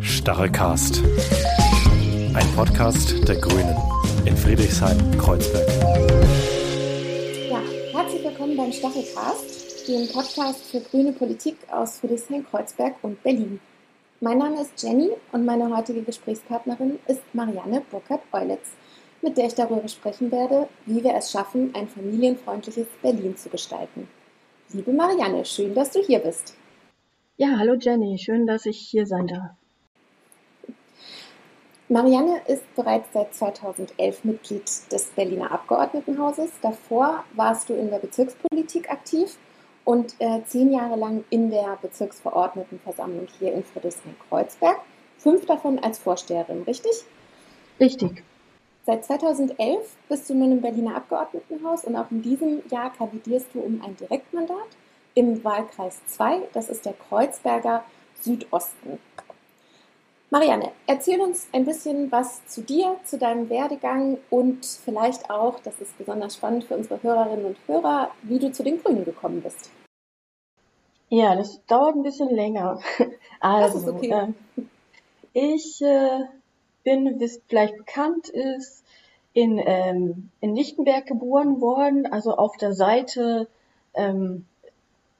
Stachelcast. Ein Podcast der Grünen in Friedrichshain-Kreuzberg. Ja, herzlich willkommen beim Stachelcast, dem Podcast für grüne Politik aus Friedrichshain-Kreuzberg und Berlin. Mein Name ist Jenny und meine heutige Gesprächspartnerin ist Marianne Burkhardt-Eulitz, mit der ich darüber sprechen werde, wie wir es schaffen, ein familienfreundliches Berlin zu gestalten. Liebe Marianne, schön, dass du hier bist. Ja, hallo Jenny, schön, dass ich hier sein darf. Marianne ist bereits seit 2011 Mitglied des Berliner Abgeordnetenhauses. Davor warst du in der Bezirkspolitik aktiv und äh, zehn Jahre lang in der Bezirksverordnetenversammlung hier in Friedrichshain-Kreuzberg. Fünf davon als Vorsteherin, richtig? Richtig. Seit 2011 bist du nun im Berliner Abgeordnetenhaus und auch in diesem Jahr kandidierst du um ein Direktmandat im Wahlkreis 2, das ist der Kreuzberger Südosten. Marianne, erzähl uns ein bisschen was zu dir, zu deinem Werdegang und vielleicht auch, das ist besonders spannend für unsere Hörerinnen und Hörer, wie du zu den Grünen gekommen bist. Ja, das dauert ein bisschen länger. Also, das ist okay. äh, ich äh, bin, wie es vielleicht bekannt ist, in, ähm, in Lichtenberg geboren worden, also auf der Seite ähm,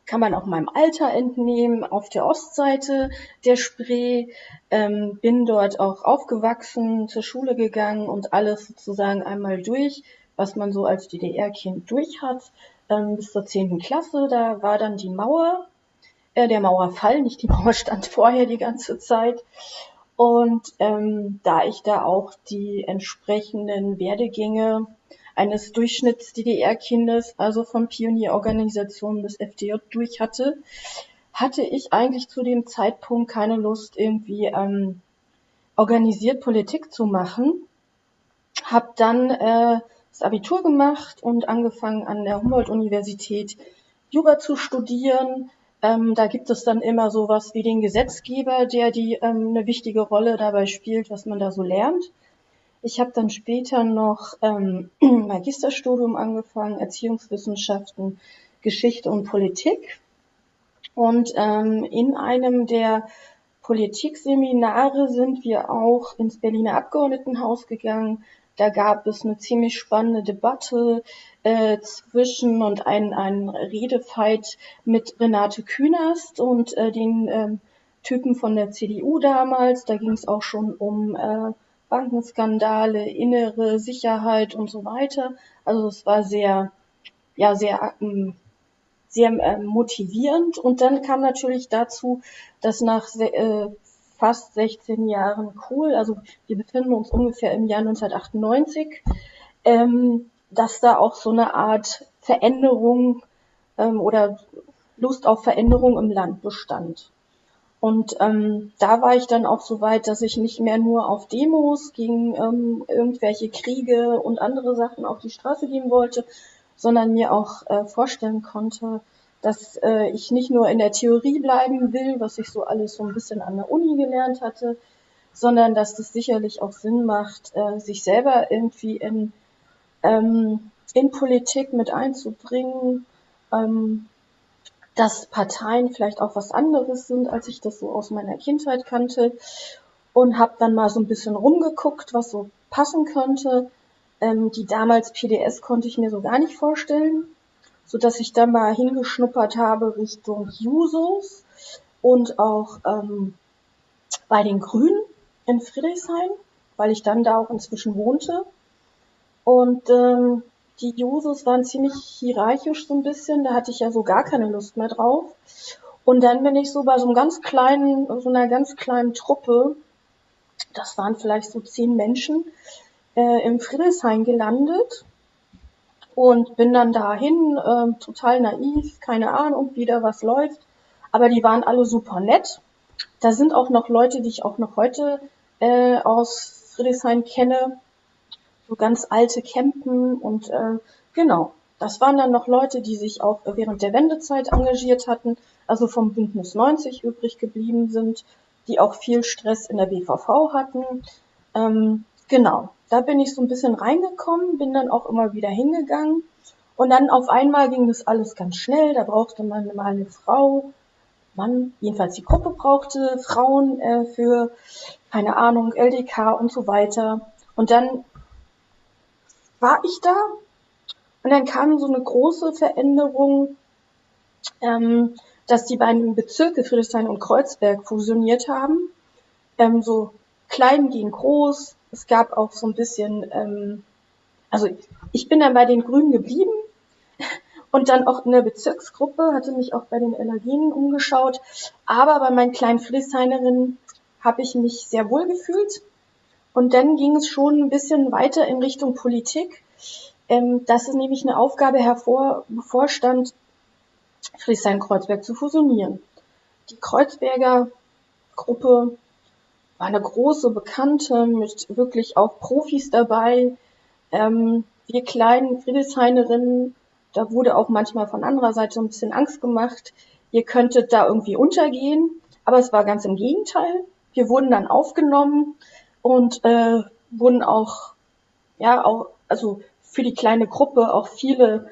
kann man auch meinem Alter entnehmen, auf der Ostseite der Spree, ähm, bin dort auch aufgewachsen, zur Schule gegangen und alles sozusagen einmal durch, was man so als DDR-Kind durch hat, ähm, bis zur zehnten Klasse. Da war dann die Mauer, äh, der Mauerfall, nicht die Mauer stand vorher die ganze Zeit. Und ähm, da ich da auch die entsprechenden Werdegänge eines Durchschnitts-DDR-Kindes, also von Pionierorganisationen bis FDJ durch hatte, hatte ich eigentlich zu dem Zeitpunkt keine Lust, irgendwie ähm, organisiert Politik zu machen. Hab dann äh, das Abitur gemacht und angefangen an der Humboldt-Universität Jura zu studieren. Ähm, da gibt es dann immer sowas wie den Gesetzgeber, der die ähm, eine wichtige Rolle dabei spielt, was man da so lernt. Ich habe dann später noch ähm, Magisterstudium angefangen, Erziehungswissenschaften, Geschichte und Politik. Und ähm, in einem der Politikseminare sind wir auch ins Berliner Abgeordnetenhaus gegangen. Da gab es eine ziemlich spannende Debatte äh, zwischen und ein, ein Redefight mit Renate Künast und äh, den äh, Typen von der CDU damals. Da ging es auch schon um äh, Bankenskandale, innere Sicherheit und so weiter. Also es war sehr, ja, sehr, ähm, sehr äh, motivierend. Und dann kam natürlich dazu, dass nach äh, fast 16 Jahren Kohl, also wir befinden uns ungefähr im Jahr 1998, ähm, dass da auch so eine Art Veränderung ähm, oder Lust auf Veränderung im Land bestand. Und ähm, da war ich dann auch so weit, dass ich nicht mehr nur auf Demos gegen ähm, irgendwelche Kriege und andere Sachen auf die Straße gehen wollte, sondern mir auch äh, vorstellen konnte, dass äh, ich nicht nur in der Theorie bleiben will, was ich so alles so ein bisschen an der Uni gelernt hatte, sondern dass das sicherlich auch Sinn macht, äh, sich selber irgendwie in, ähm, in Politik mit einzubringen, ähm, dass Parteien vielleicht auch was anderes sind, als ich das so aus meiner Kindheit kannte. Und habe dann mal so ein bisschen rumgeguckt, was so passen könnte. Ähm, die damals PDS konnte ich mir so gar nicht vorstellen, so dass ich dann mal hingeschnuppert habe Richtung Jusos und auch ähm, bei den Grünen in Friedrichshain, weil ich dann da auch inzwischen wohnte. Und ähm, die Jusos waren ziemlich hierarchisch so ein bisschen, da hatte ich ja so gar keine Lust mehr drauf. Und dann bin ich so bei so einem ganz kleinen, so einer ganz kleinen Truppe, das waren vielleicht so zehn Menschen, äh, im Friedrichshain gelandet und bin dann dahin, äh, total naiv, keine Ahnung, wie da was läuft. Aber die waren alle super nett. Da sind auch noch Leute, die ich auch noch heute äh, aus Friedrichshain kenne, so ganz alte Campen und äh, genau. Das waren dann noch Leute, die sich auch während der Wendezeit engagiert hatten, also vom Bündnis 90 übrig geblieben sind, die auch viel Stress in der BVV hatten. Ähm, genau, da bin ich so ein bisschen reingekommen, bin dann auch immer wieder hingegangen. Und dann auf einmal ging das alles ganz schnell, da brauchte man mal eine Frau, Mann, jedenfalls die Gruppe brauchte Frauen äh, für, keine Ahnung, LDK und so weiter. Und dann war ich da und dann kam so eine große Veränderung, ähm, dass die beiden Bezirke Friedrichshain und Kreuzberg fusioniert haben. Ähm, so klein gegen groß. Es gab auch so ein bisschen, ähm, also ich bin dann bei den Grünen geblieben und dann auch in der Bezirksgruppe, hatte mich auch bei den Allergenen umgeschaut. Aber bei meinen kleinen Friedrichshainerinnen habe ich mich sehr wohl gefühlt. Und dann ging es schon ein bisschen weiter in Richtung Politik. Ähm, dass es nämlich eine Aufgabe hervor, bevorstand, Friedrichshain-Kreuzberg zu fusionieren. Die Kreuzberger Gruppe war eine große Bekannte mit wirklich auch Profis dabei. Ähm, wir kleinen Friedrichshainerinnen, da wurde auch manchmal von anderer Seite ein bisschen Angst gemacht. Ihr könntet da irgendwie untergehen. Aber es war ganz im Gegenteil. Wir wurden dann aufgenommen und äh, wurden auch, ja, auch, also für die kleine Gruppe auch viele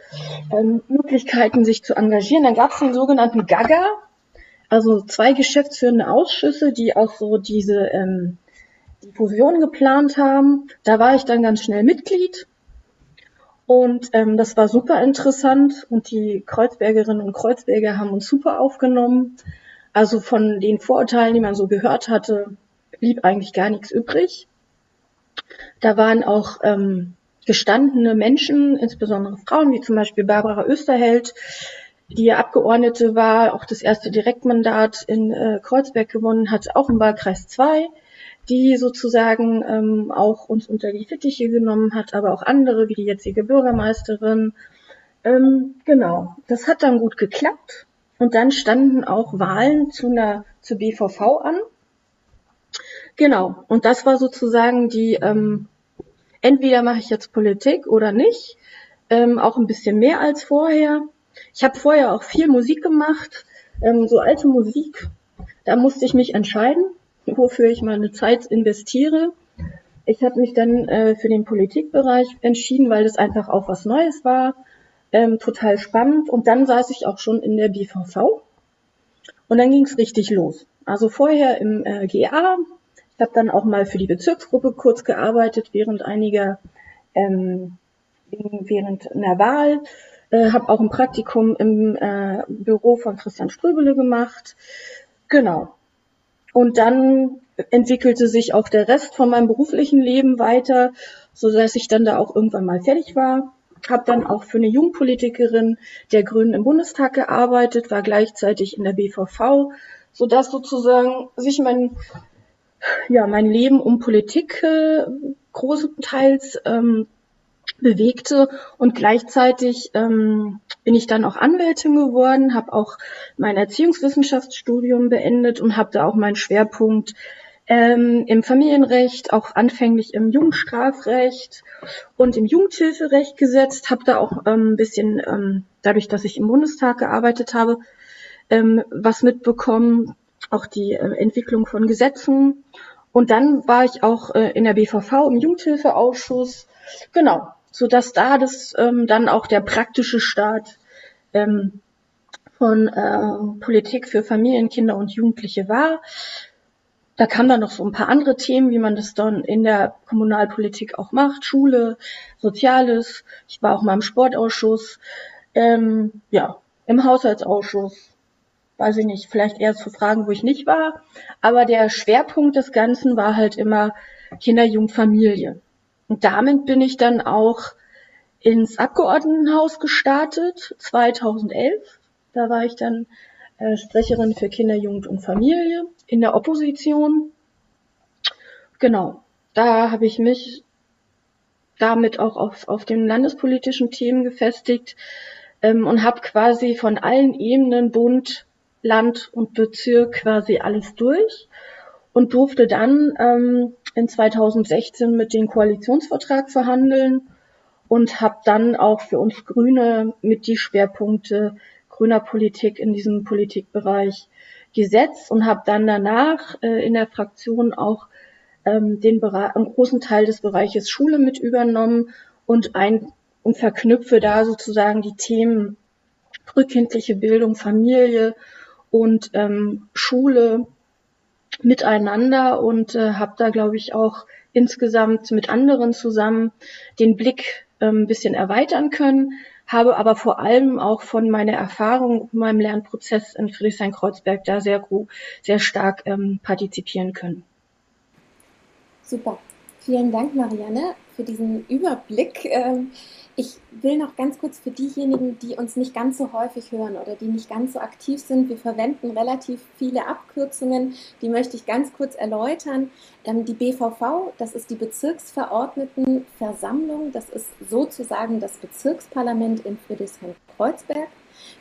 ähm, Möglichkeiten, sich zu engagieren. Dann gab es den sogenannten Gaga, also zwei geschäftsführende Ausschüsse, die auch so diese ähm, die Fusion geplant haben. Da war ich dann ganz schnell Mitglied und ähm, das war super interessant und die Kreuzbergerinnen und Kreuzberger haben uns super aufgenommen. Also von den Vorurteilen, die man so gehört hatte, blieb eigentlich gar nichts übrig. Da waren auch ähm, gestandene Menschen, insbesondere Frauen, wie zum Beispiel Barbara Österheld, die Abgeordnete war, auch das erste Direktmandat in äh, Kreuzberg gewonnen hat, auch im Wahlkreis 2, die sozusagen ähm, auch uns unter die Fittiche genommen hat, aber auch andere, wie die jetzige Bürgermeisterin. Ähm, genau, das hat dann gut geklappt. Und dann standen auch Wahlen zu einer zur BVV an. Genau, und das war sozusagen die ähm, entweder mache ich jetzt Politik oder nicht, ähm, auch ein bisschen mehr als vorher. Ich habe vorher auch viel Musik gemacht, ähm, so alte Musik. Da musste ich mich entscheiden, wofür ich meine Zeit investiere. Ich habe mich dann äh, für den Politikbereich entschieden, weil das einfach auch was Neues war, ähm, total spannend. Und dann saß ich auch schon in der BVV und dann ging es richtig los. Also vorher im äh, GA, ich habe dann auch mal für die Bezirksgruppe kurz gearbeitet während einiger, ähm, während einer Wahl. Äh, habe auch ein Praktikum im äh, Büro von Christian Ströbele gemacht. Genau. Und dann entwickelte sich auch der Rest von meinem beruflichen Leben weiter, so dass ich dann da auch irgendwann mal fertig war. Habe dann auch für eine Jungpolitikerin der Grünen im Bundestag gearbeitet, war gleichzeitig in der BVV, so dass sozusagen sich mein ja, mein Leben um Politik äh, großenteils ähm, bewegte und gleichzeitig ähm, bin ich dann auch Anwältin geworden, habe auch mein Erziehungswissenschaftsstudium beendet und habe da auch meinen Schwerpunkt ähm, im Familienrecht, auch anfänglich im Jugendstrafrecht und im Jugendhilferecht gesetzt, habe da auch ähm, ein bisschen, ähm, dadurch, dass ich im Bundestag gearbeitet habe, ähm, was mitbekommen, auch die äh, Entwicklung von Gesetzen. Und dann war ich auch äh, in der BVV im Jugendhilfeausschuss. Genau, so dass da das ähm, dann auch der praktische Start ähm, von äh, Politik für Familien, Kinder und Jugendliche war. Da kamen dann noch so ein paar andere Themen, wie man das dann in der Kommunalpolitik auch macht, Schule, Soziales. Ich war auch mal im Sportausschuss, ähm, ja, im Haushaltsausschuss, weiß ich nicht, vielleicht eher zu fragen, wo ich nicht war. Aber der Schwerpunkt des Ganzen war halt immer Kinder, Jugend, Familie. Und damit bin ich dann auch ins Abgeordnetenhaus gestartet, 2011. Da war ich dann äh, Sprecherin für Kinder, Jugend und Familie in der Opposition. Genau, da habe ich mich damit auch auf, auf den landespolitischen Themen gefestigt ähm, und habe quasi von allen Ebenen Bund, Land und Bezirk quasi alles durch und durfte dann ähm, in 2016 mit dem Koalitionsvertrag verhandeln und habe dann auch für uns Grüne mit die Schwerpunkte grüner Politik in diesem Politikbereich gesetzt und habe dann danach äh, in der Fraktion auch ähm, den Bereich, einen großen Teil des Bereiches Schule mit übernommen und ein und verknüpfe da sozusagen die Themen frühkindliche Bildung, Familie und ähm, Schule miteinander und äh, habe da, glaube ich, auch insgesamt mit anderen zusammen den Blick ähm, ein bisschen erweitern können, habe aber vor allem auch von meiner Erfahrung, meinem Lernprozess in Friedrichshain-Kreuzberg da sehr, sehr stark ähm, partizipieren können. Super. Vielen Dank, Marianne, für diesen Überblick. Ähm, ich will noch ganz kurz für diejenigen, die uns nicht ganz so häufig hören oder die nicht ganz so aktiv sind, wir verwenden relativ viele Abkürzungen, die möchte ich ganz kurz erläutern. Ähm, die BVV, das ist die Bezirksverordnetenversammlung, das ist sozusagen das Bezirksparlament in Friedrichshain-Kreuzberg.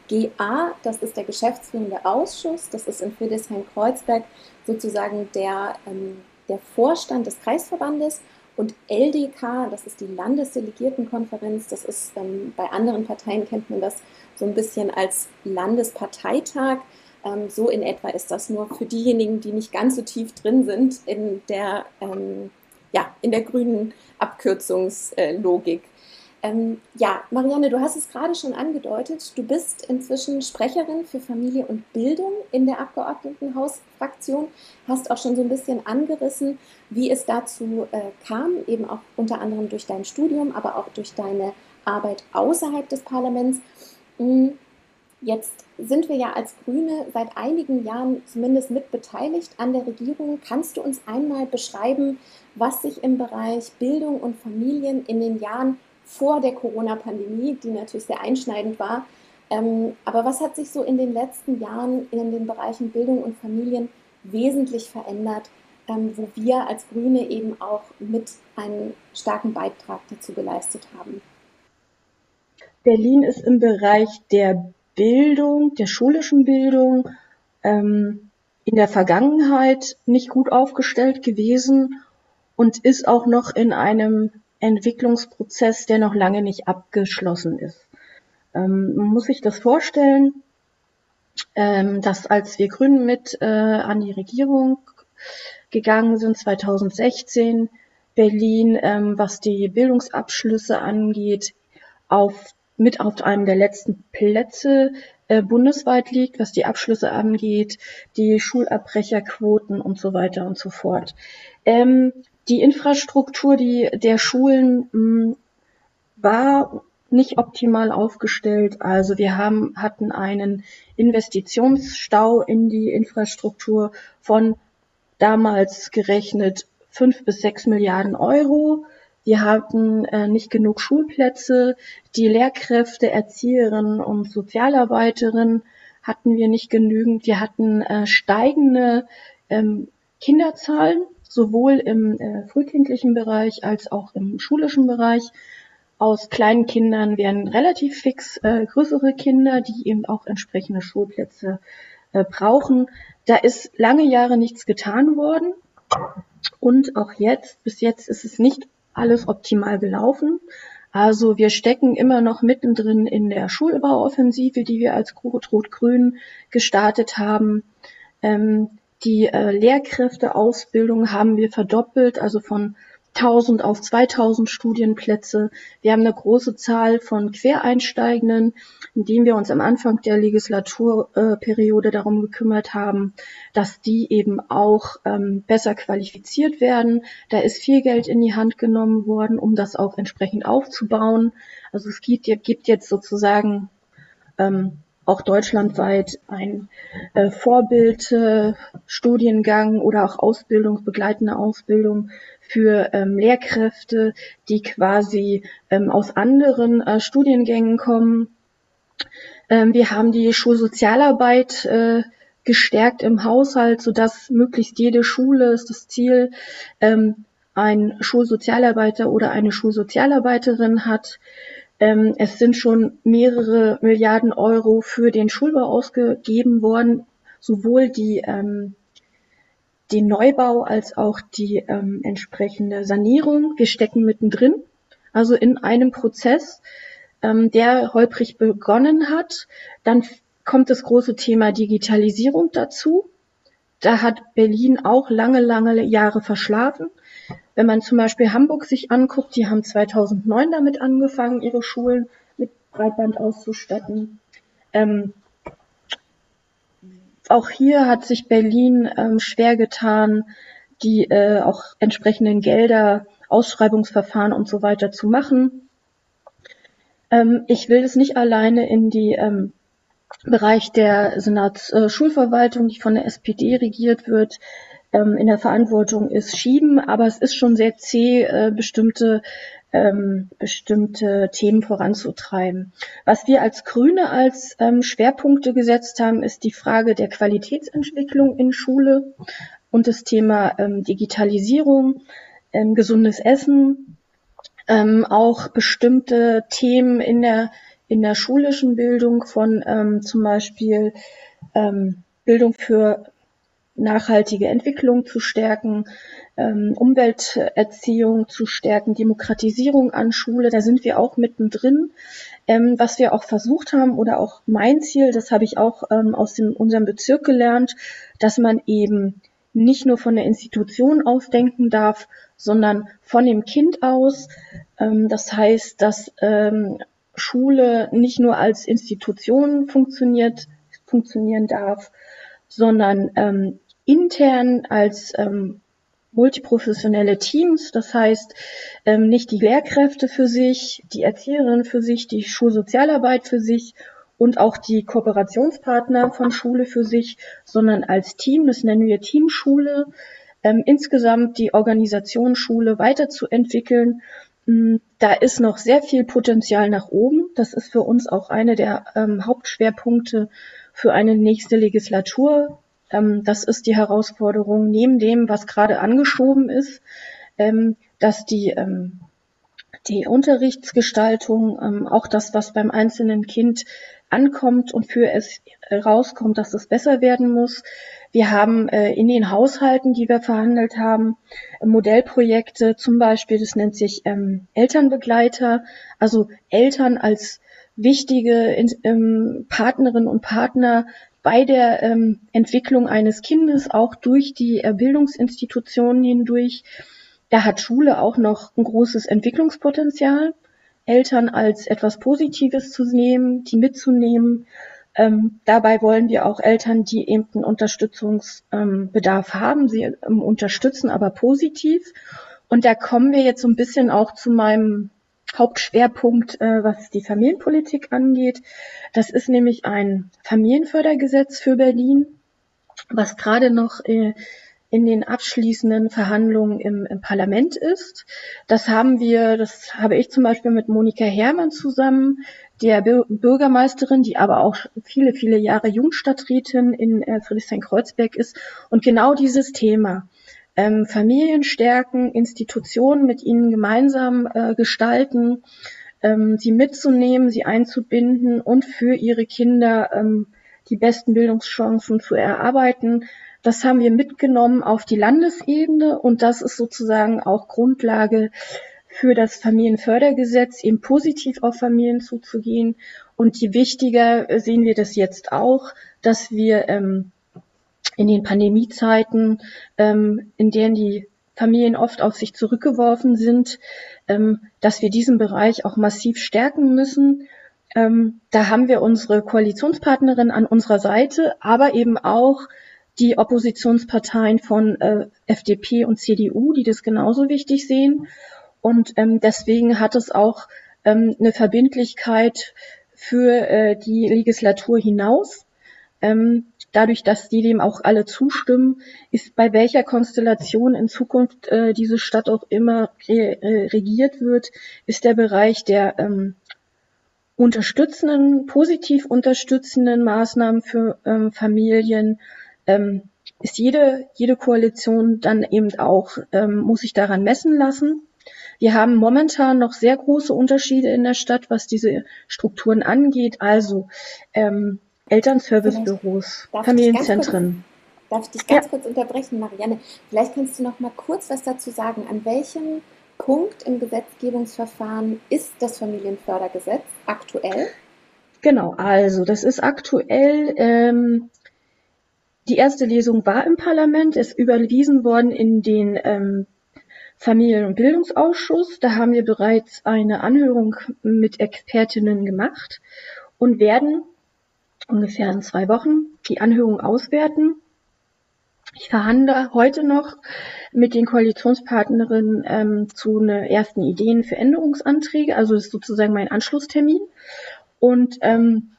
GA, das ist der geschäftsführende Ausschuss, das ist in Friedrichshain-Kreuzberg sozusagen der, ähm, der Vorstand des Kreisverbandes und LDK, das ist die Landesdelegiertenkonferenz, das ist ähm, bei anderen Parteien kennt man das so ein bisschen als Landesparteitag. Ähm, so in etwa ist das nur für diejenigen, die nicht ganz so tief drin sind in der, ähm, ja, in der grünen Abkürzungslogik. Ähm, ja, Marianne, du hast es gerade schon angedeutet. Du bist inzwischen Sprecherin für Familie und Bildung in der Abgeordnetenhausfraktion. Hast auch schon so ein bisschen angerissen, wie es dazu äh, kam, eben auch unter anderem durch dein Studium, aber auch durch deine Arbeit außerhalb des Parlaments. Hm, jetzt sind wir ja als Grüne seit einigen Jahren zumindest mit beteiligt an der Regierung. Kannst du uns einmal beschreiben, was sich im Bereich Bildung und Familien in den Jahren vor der Corona-Pandemie, die natürlich sehr einschneidend war. Ähm, aber was hat sich so in den letzten Jahren in den Bereichen Bildung und Familien wesentlich verändert, ähm, wo wir als Grüne eben auch mit einen starken Beitrag dazu geleistet haben? Berlin ist im Bereich der Bildung, der schulischen Bildung, ähm, in der Vergangenheit nicht gut aufgestellt gewesen und ist auch noch in einem Entwicklungsprozess, der noch lange nicht abgeschlossen ist. Ähm, man muss sich das vorstellen, ähm, dass als wir Grünen mit äh, an die Regierung gegangen sind, 2016, Berlin, ähm, was die Bildungsabschlüsse angeht, auf, mit auf einem der letzten Plätze äh, bundesweit liegt, was die Abschlüsse angeht, die Schulabbrecherquoten und so weiter und so fort. Ähm, die Infrastruktur die, der Schulen mh, hm, war nicht optimal aufgestellt. Also wir haben, hatten einen Investitionsstau in die Infrastruktur von damals gerechnet fünf bis sechs Milliarden Euro. Wir hatten äh, nicht genug Schulplätze. Die Lehrkräfte, Erzieherinnen und Sozialarbeiterinnen hatten wir nicht genügend. Wir hatten äh, steigende ähm, Kinderzahlen sowohl im äh, frühkindlichen Bereich als auch im schulischen Bereich. Aus kleinen Kindern werden relativ fix äh, größere Kinder, die eben auch entsprechende Schulplätze äh, brauchen. Da ist lange Jahre nichts getan worden. Und auch jetzt, bis jetzt ist es nicht alles optimal gelaufen. Also wir stecken immer noch mittendrin in der Schulbauoffensive, die wir als Rot-Rot-Grün gestartet haben. Ähm, die äh, Lehrkräfteausbildung haben wir verdoppelt, also von 1000 auf 2000 Studienplätze. Wir haben eine große Zahl von Quereinsteigenden, indem wir uns am Anfang der Legislaturperiode darum gekümmert haben, dass die eben auch ähm, besser qualifiziert werden. Da ist viel Geld in die Hand genommen worden, um das auch entsprechend aufzubauen. Also es gibt, gibt jetzt sozusagen ähm, auch deutschlandweit ein äh, Vorbildstudiengang äh, oder auch Ausbildung, begleitende Ausbildung für ähm, Lehrkräfte, die quasi ähm, aus anderen äh, Studiengängen kommen. Ähm, wir haben die Schulsozialarbeit äh, gestärkt im Haushalt, sodass möglichst jede Schule ist das Ziel, ähm, ein Schulsozialarbeiter oder eine Schulsozialarbeiterin hat. Ähm, es sind schon mehrere Milliarden Euro für den Schulbau ausgegeben worden, sowohl die, ähm, den Neubau als auch die ähm, entsprechende Sanierung. Wir stecken mittendrin, also in einem Prozess, ähm, der holprig begonnen hat. Dann kommt das große Thema Digitalisierung dazu. Da hat Berlin auch lange, lange Jahre verschlafen. Wenn man zum Beispiel Hamburg sich anguckt, die haben 2009 damit angefangen, ihre Schulen mit Breitband auszustatten. Ähm, auch hier hat sich Berlin ähm, schwer getan, die äh, auch entsprechenden Gelder, Ausschreibungsverfahren und so weiter zu machen. Ähm, ich will es nicht alleine in die ähm, Bereich der Senatsschulverwaltung, äh, die von der SPD regiert wird, ähm, in der Verantwortung ist, schieben, aber es ist schon sehr zäh, äh, bestimmte ähm, bestimmte Themen voranzutreiben. Was wir als Grüne als ähm, Schwerpunkte gesetzt haben, ist die Frage der Qualitätsentwicklung in Schule und das Thema ähm, Digitalisierung, ähm, gesundes Essen, ähm, auch bestimmte Themen in der in der schulischen Bildung von ähm, zum Beispiel Bildung für nachhaltige Entwicklung zu stärken, ähm, Umwelterziehung zu stärken, Demokratisierung an Schule, da sind wir auch mittendrin. Ähm, was wir auch versucht haben oder auch mein Ziel, das habe ich auch ähm, aus dem, unserem Bezirk gelernt, dass man eben nicht nur von der Institution aus denken darf, sondern von dem Kind aus. Ähm, das heißt, dass ähm, Schule nicht nur als Institution funktioniert, funktionieren darf, sondern ähm, intern als ähm, multiprofessionelle Teams, das heißt ähm, nicht die Lehrkräfte für sich, die Erzieherinnen für sich, die Schulsozialarbeit für sich und auch die Kooperationspartner von Schule für sich, sondern als Team, das nennen wir Teamschule, ähm, insgesamt die Organisation Schule weiterzuentwickeln Mm, da ist noch sehr viel Potenzial nach oben. Das ist für uns auch eine der ähm, Hauptschwerpunkte für eine nächste Legislatur. Ähm, das ist die Herausforderung neben dem, was gerade angeschoben ist, ähm, dass die, ähm, die Unterrichtsgestaltung, auch das, was beim einzelnen Kind ankommt und für es rauskommt, dass es besser werden muss. Wir haben äh, in den Haushalten, die wir verhandelt haben, Modellprojekte, zum Beispiel, das nennt sich Elternbegleiter, also Eltern als wichtige Partnerinnen und Partner bei der ähm, Entwicklung eines Kindes, auch durch die äh, Bildungsinstitutionen hindurch. Da hat Schule auch noch ein großes Entwicklungspotenzial. Eltern als etwas Positives zu nehmen, die mitzunehmen. Ähm, dabei wollen wir auch Eltern, die eben einen Unterstützungsbedarf ähm, haben, sie ähm, unterstützen, aber positiv. Und da kommen wir jetzt so ein bisschen auch zu meinem Hauptschwerpunkt, äh, was die Familienpolitik angeht. Das ist nämlich ein Familienfördergesetz für Berlin, was gerade noch äh, in den abschließenden Verhandlungen im, im Parlament ist. Das haben wir, das habe ich zum Beispiel mit Monika Herrmann zusammen, der Bürgermeisterin, die aber auch viele, viele Jahre Jugendstadträtin in äh, Friedrichshain-Kreuzberg ist. Und genau dieses Thema, ähm, Familien stärken, Institutionen mit ihnen gemeinsam äh, gestalten, ähm, sie mitzunehmen, sie einzubinden und für ihre Kinder ähm, die besten Bildungschancen zu erarbeiten. Das haben wir mitgenommen auf die Landesebene und das ist sozusagen auch Grundlage für das Familienfördergesetz, eben positiv auf Familien zuzugehen. Und je wichtiger sehen wir das jetzt auch, dass wir ähm, in den Pandemiezeiten, ähm, in denen die Familien oft auf sich zurückgeworfen sind, ähm, dass wir diesen Bereich auch massiv stärken müssen. Ähm, da haben wir unsere Koalitionspartnerin an unserer Seite, aber eben auch die Oppositionsparteien von äh, FDP und CDU, die das genauso wichtig sehen. Und ähm, deswegen hat es auch ähm, eine Verbindlichkeit für äh, die Legislatur hinaus. Ähm, dadurch, dass die dem auch alle zustimmen, ist bei welcher Konstellation in Zukunft äh, diese Stadt auch immer re äh, regiert wird, ist der Bereich der ähm, unterstützenden, positiv unterstützenden Maßnahmen für ähm, Familien ähm, ist jede, jede Koalition dann eben auch, ähm, muss sich daran messen lassen. Wir haben momentan noch sehr große Unterschiede in der Stadt, was diese Strukturen angeht. Also ähm, Elternservicebüros, Familienzentren. Darf ich dich ganz ja. kurz unterbrechen, Marianne? Vielleicht kannst du noch mal kurz was dazu sagen. An welchem Punkt im Gesetzgebungsverfahren ist das Familienfördergesetz aktuell? Genau, also das ist aktuell ähm, die erste Lesung war im Parlament, ist überwiesen worden in den ähm, Familien- und Bildungsausschuss. Da haben wir bereits eine Anhörung mit Expertinnen gemacht und werden ungefähr in zwei Wochen die Anhörung auswerten. Ich verhandle heute noch mit den Koalitionspartnerinnen ähm, zu einer ersten Ideen für Änderungsanträge. Also das ist sozusagen mein Anschlusstermin. Und ähm,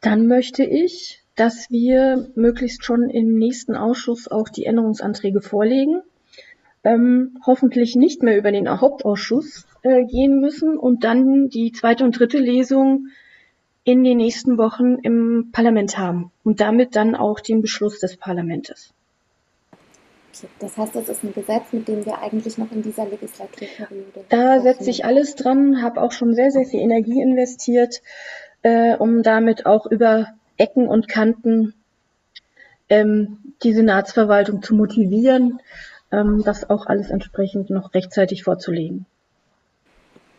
dann möchte ich, dass wir möglichst schon im nächsten Ausschuss auch die Änderungsanträge vorlegen. Ähm, hoffentlich nicht mehr über den Hauptausschuss äh, gehen müssen und dann die zweite und dritte Lesung in den nächsten Wochen im Parlament haben und damit dann auch den Beschluss des Parlaments. Das heißt, das ist ein Gesetz, mit dem wir eigentlich noch in dieser Legislaturperiode. Da setze ich alles dran, habe auch schon sehr, sehr viel Energie investiert, äh, um damit auch über Ecken und Kanten ähm, die Senatsverwaltung zu motivieren, ähm, das auch alles entsprechend noch rechtzeitig vorzulegen.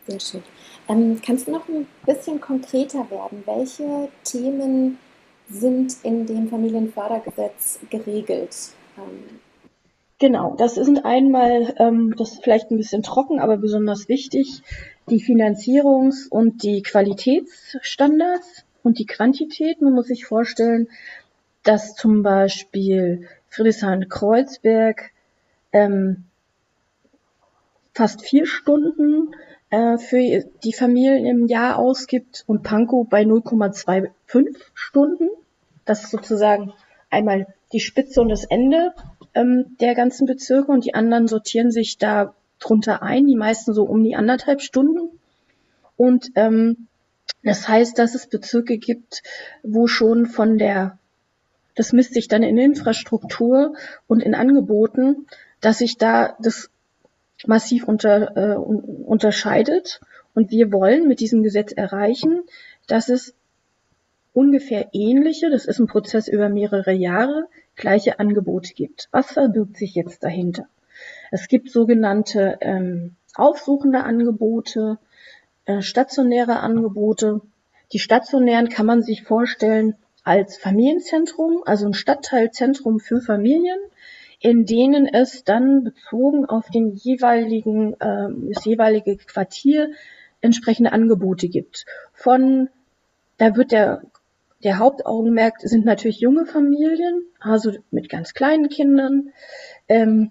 Sehr schön. Ähm, kannst du noch ein bisschen konkreter werden? Welche Themen sind in dem Familienfördergesetz geregelt? Ähm, genau, das sind einmal, ähm, das ist vielleicht ein bisschen trocken, aber besonders wichtig, die Finanzierungs- und die Qualitätsstandards und die Quantität. Man muss sich vorstellen, dass zum Beispiel Friedrichshain-Kreuzberg ähm, fast vier Stunden äh, für die Familien im Jahr ausgibt und Pankow bei 0,25 Stunden. Das ist sozusagen einmal die Spitze und das Ende ähm, der ganzen Bezirke und die anderen sortieren sich da drunter ein, die meisten so um die anderthalb Stunden. Und ähm, das heißt, dass es Bezirke gibt, wo schon von der, das misst sich dann in Infrastruktur und in Angeboten, dass sich da das massiv unter, äh, unterscheidet. Und wir wollen mit diesem Gesetz erreichen, dass es ungefähr ähnliche, das ist ein Prozess über mehrere Jahre, gleiche Angebote gibt. Was verbirgt sich jetzt dahinter? Es gibt sogenannte ähm, aufsuchende Angebote, äh, stationäre Angebote. Die stationären kann man sich vorstellen als Familienzentrum, also ein Stadtteilzentrum für Familien, in denen es dann bezogen auf den jeweiligen, äh, das jeweilige Quartier entsprechende Angebote gibt. Von, da wird der, der Hauptaugenmerk sind natürlich junge Familien, also mit ganz kleinen Kindern, ähm,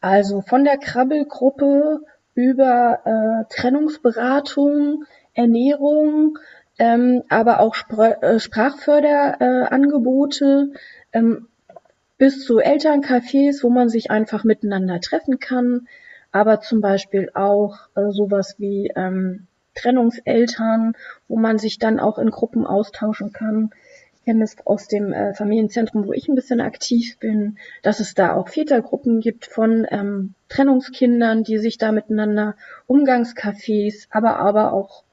also von der Krabbelgruppe über äh, Trennungsberatung, Ernährung, ähm, aber auch Spr äh, Sprachförderangebote, äh, ähm, bis zu Elterncafés, wo man sich einfach miteinander treffen kann, aber zum Beispiel auch äh, sowas wie ähm, Trennungseltern, wo man sich dann auch in Gruppen austauschen kann. Ich kenne es aus dem äh, Familienzentrum, wo ich ein bisschen aktiv bin, dass es da auch Vätergruppen gibt von ähm, Trennungskindern, die sich da miteinander Umgangscafés, aber aber auch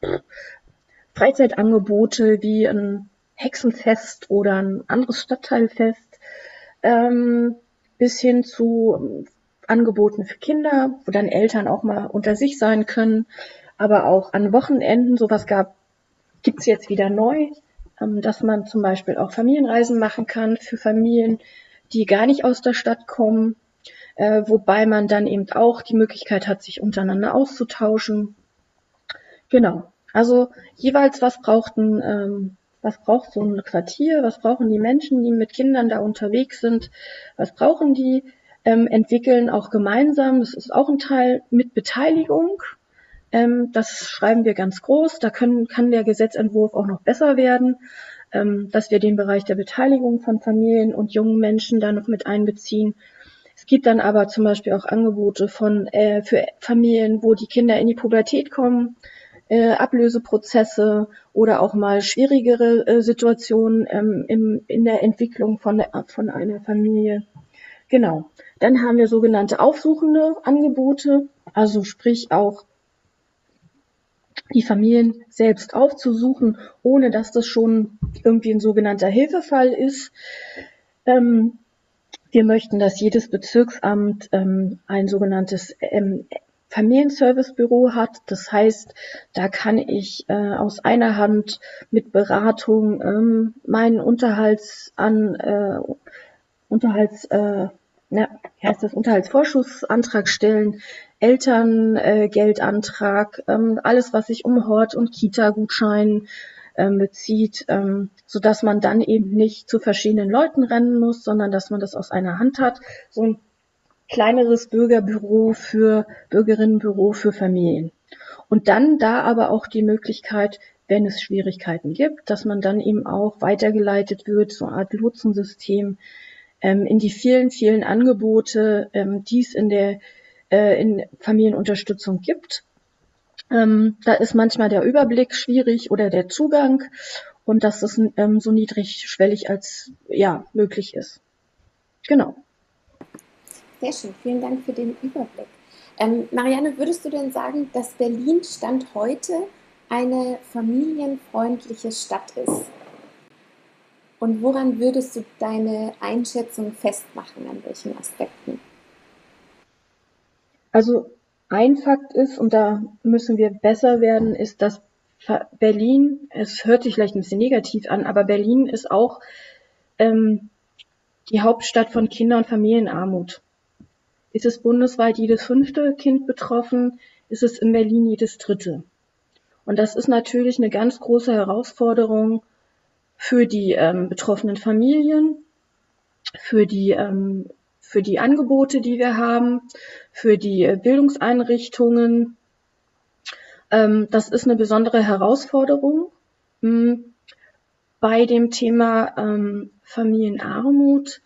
Freizeitangebote wie ein Hexenfest oder ein anderes Stadtteilfest ähm, bis hin zu ähm, Angeboten für Kinder, wo dann Eltern auch mal unter sich sein können, aber auch an Wochenenden, sowas gab, gibt's jetzt wieder neu, ähm, dass man zum Beispiel auch Familienreisen machen kann für Familien, die gar nicht aus der Stadt kommen, äh, wobei man dann eben auch die Möglichkeit hat, sich untereinander auszutauschen. Genau. Also jeweils was braucht ein ähm, was braucht so ein Quartier, was brauchen die Menschen, die mit Kindern da unterwegs sind, was brauchen die, ähm, entwickeln auch gemeinsam, das ist auch ein Teil mit Beteiligung. Ähm, das schreiben wir ganz groß, da können, kann der Gesetzentwurf auch noch besser werden, ähm, dass wir den Bereich der Beteiligung von Familien und jungen Menschen da noch mit einbeziehen. Es gibt dann aber zum Beispiel auch Angebote von äh, für Familien, wo die Kinder in die Pubertät kommen, äh, Ablöseprozesse oder auch mal schwierigere äh, Situationen ähm, im, in der Entwicklung von, der, von einer Familie. Genau. Dann haben wir sogenannte aufsuchende Angebote, also sprich auch die Familien selbst aufzusuchen, ohne dass das schon irgendwie ein sogenannter Hilfefall ist. Ähm, wir möchten, dass jedes Bezirksamt ähm, ein sogenanntes ähm, Familienservicebüro hat. Das heißt, da kann ich äh, aus einer Hand mit Beratung ähm, meinen Unterhalts an äh, Unterhalts äh, ja, heißt das Unterhaltsvorschussantrag stellen, Elterngeldantrag, äh, ähm, alles was sich um Hort und Kita-Gutschein ähm, bezieht, ähm, so dass man dann eben nicht zu verschiedenen Leuten rennen muss, sondern dass man das aus einer Hand hat. So ein kleineres Bürgerbüro für Bürgerinnenbüro für Familien. Und dann da aber auch die Möglichkeit, wenn es Schwierigkeiten gibt, dass man dann eben auch weitergeleitet wird, so eine Art Lotsensystem ähm, in die vielen, vielen Angebote, ähm, die es in der äh, in Familienunterstützung gibt. Ähm, da ist manchmal der Überblick schwierig oder der Zugang und dass es ähm, so niedrigschwellig als ja möglich ist. Genau. Sehr vielen Dank für den Überblick. Ähm, Marianne, würdest du denn sagen, dass Berlin Stand heute eine familienfreundliche Stadt ist? Und woran würdest du deine Einschätzung festmachen, an welchen Aspekten? Also ein Fakt ist, und da müssen wir besser werden, ist, dass Berlin, es hört sich vielleicht ein bisschen negativ an, aber Berlin ist auch ähm, die Hauptstadt von Kinder- und Familienarmut. Ist es bundesweit jedes fünfte Kind betroffen, ist es in Berlin jedes dritte. Und das ist natürlich eine ganz große Herausforderung für die ähm, betroffenen Familien, für die, ähm, für die Angebote, die wir haben, für die äh, Bildungseinrichtungen. Ähm, das ist eine besondere Herausforderung. Hm. Bei dem Thema ähm, Familienarmut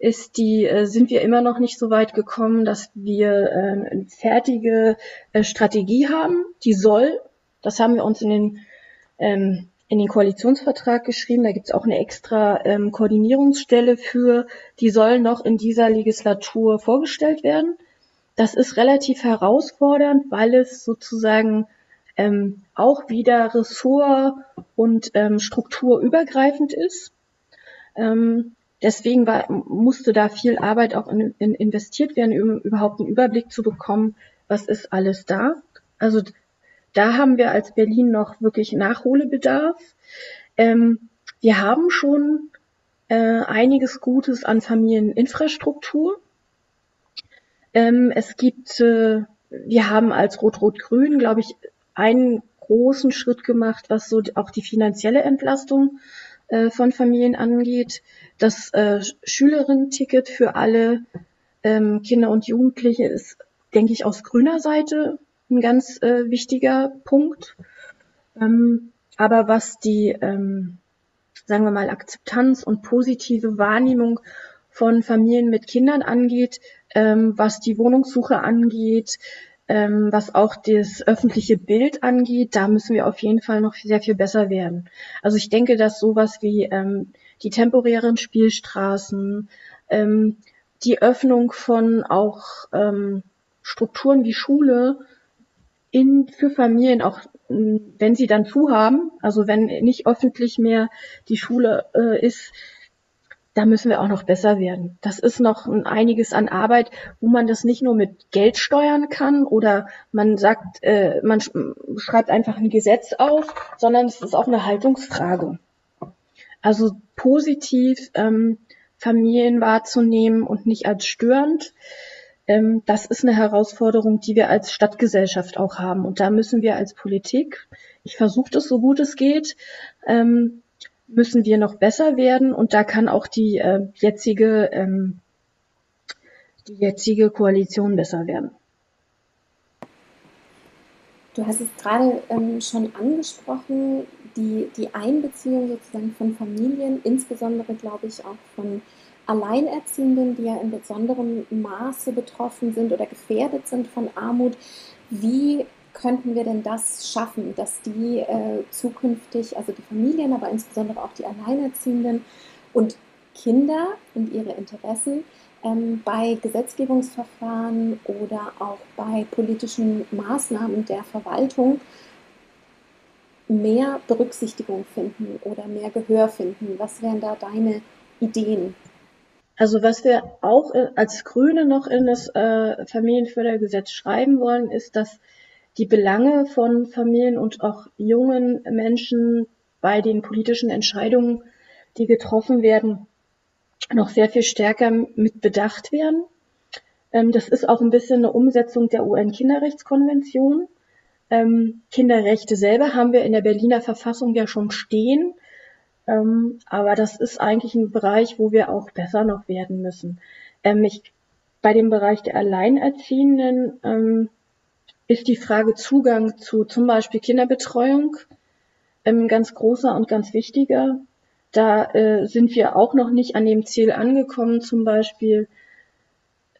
ist die, äh, sind wir immer noch nicht so weit gekommen, dass wir äh, eine fertige äh, Strategie haben. Die soll, das haben wir uns in den, ähm, in den Koalitionsvertrag geschrieben, da gibt es auch eine extra ähm, Koordinierungsstelle für, die soll noch in dieser Legislatur vorgestellt werden. Das ist relativ herausfordernd, weil es sozusagen ähm, auch wieder ressort- und ähm, strukturübergreifend ist. Ähm, deswegen war, musste da viel Arbeit auch in, in investiert werden, um überhaupt einen Überblick zu bekommen, was ist alles da. Also da haben wir als Berlin noch wirklich Nachholbedarf. Ähm, wir haben schon äh, einiges Gutes an Familieninfrastruktur. Ähm, es gibt, äh, wir haben als Rot-Rot-Grün, glaube ich, einen großen Schritt gemacht, was so auch die finanzielle Entlastung äh, von Familien angeht. Das äh, Schülerinnen-Ticket für alle ähm, Kinder und Jugendliche ist, denke ich, aus grüner Seite ein ganz äh, wichtiger Punkt. Ähm, aber was die, ähm, sagen wir mal, Akzeptanz und positive Wahrnehmung von Familien mit Kindern angeht, ähm, was die Wohnungssuche angeht, ähm, was auch das öffentliche Bild angeht, da müssen wir auf jeden Fall noch sehr viel besser werden. Also ich denke, dass sowas wie ähm, die temporären Spielstraßen, ähm, die Öffnung von auch ähm, Strukturen wie Schule in, für Familien auch wenn sie dann zu haben, also wenn nicht öffentlich mehr die Schule äh, ist, da müssen wir auch noch besser werden. Das ist noch ein einiges an Arbeit, wo man das nicht nur mit Geld steuern kann oder man sagt, äh, man schreibt einfach ein Gesetz auf, sondern es ist auch eine Haltungsfrage. Also positiv ähm, Familien wahrzunehmen und nicht als störend, ähm, das ist eine Herausforderung, die wir als Stadtgesellschaft auch haben. Und da müssen wir als Politik, ich versuche das so gut es geht, ähm, müssen wir noch besser werden und da kann auch die äh, jetzige ähm, die jetzige Koalition besser werden. Du hast es gerade ähm, schon angesprochen, die, die Einbeziehung sozusagen von Familien, insbesondere glaube ich auch von Alleinerziehenden, die ja in besonderem Maße betroffen sind oder gefährdet sind von Armut. Wie könnten wir denn das schaffen, dass die äh, zukünftig, also die Familien, aber insbesondere auch die Alleinerziehenden und Kinder und ihre Interessen ähm, bei Gesetzgebungsverfahren oder auch bei politischen Maßnahmen der Verwaltung mehr Berücksichtigung finden oder mehr Gehör finden? Was wären da deine Ideen? Also was wir auch als Grüne noch in das äh, Familienfördergesetz schreiben wollen, ist, dass die Belange von Familien und auch jungen Menschen bei den politischen Entscheidungen, die getroffen werden, noch sehr viel stärker mit bedacht werden. Ähm, das ist auch ein bisschen eine Umsetzung der UN-Kinderrechtskonvention. Ähm, Kinderrechte selber haben wir in der Berliner Verfassung ja schon stehen. Ähm, aber das ist eigentlich ein Bereich, wo wir auch besser noch werden müssen. Ich, bei dem Bereich der Alleinerziehenden ist die Frage Zugang zu zum Beispiel Kinderbetreuung ähm, ganz großer und ganz wichtiger. Da äh, sind wir auch noch nicht an dem Ziel angekommen, zum Beispiel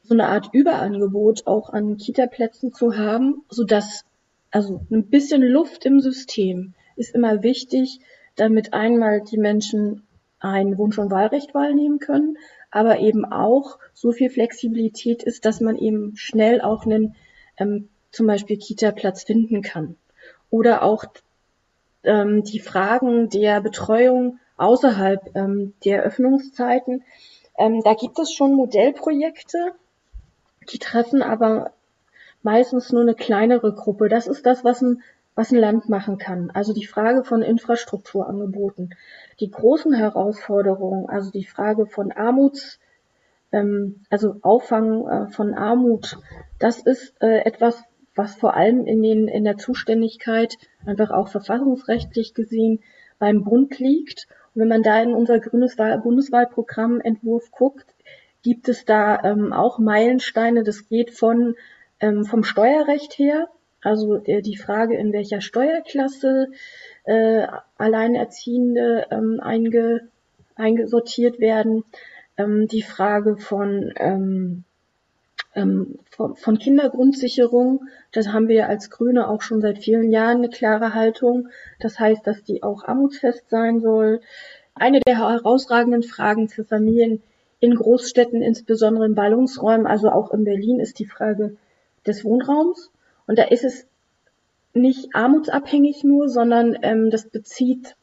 so eine Art Überangebot auch an Kita-Plätzen zu haben, so dass also ein bisschen Luft im System ist immer wichtig, damit einmal die Menschen ein Wunsch- und Wahlrecht wahrnehmen können, aber eben auch so viel Flexibilität ist, dass man eben schnell auch einen ähm, zum Beispiel Kita-Platz finden kann. Oder auch ähm, die Fragen der Betreuung außerhalb ähm, der Öffnungszeiten. Ähm, da gibt es schon Modellprojekte, die treffen aber meistens nur eine kleinere Gruppe. Das ist das, was ein, was ein Land machen kann. Also die Frage von Infrastrukturangeboten. Die großen Herausforderungen, also die Frage von Armuts, ähm, also Auffangen äh, von Armut, das ist äh, etwas, was vor allem in, den, in der Zuständigkeit, einfach auch verfassungsrechtlich gesehen, beim Bund liegt. Und wenn man da in unser grünes Wahl Bundeswahlprogrammentwurf guckt, gibt es da ähm, auch Meilensteine. Das geht von ähm, vom Steuerrecht her, also äh, die Frage, in welcher Steuerklasse äh, Alleinerziehende ähm, einge, eingesortiert werden, ähm, die Frage von ähm, ähm, von, von Kindergrundsicherung, das haben wir als Grüne auch schon seit vielen Jahren eine klare Haltung. Das heißt, dass die auch armutsfest sein soll. Eine der herausragenden Fragen für Familien in Großstädten, insbesondere in Ballungsräumen, also auch in Berlin, ist die Frage des Wohnraums. Und da ist es nicht armutsabhängig nur, sondern ähm, das bezieht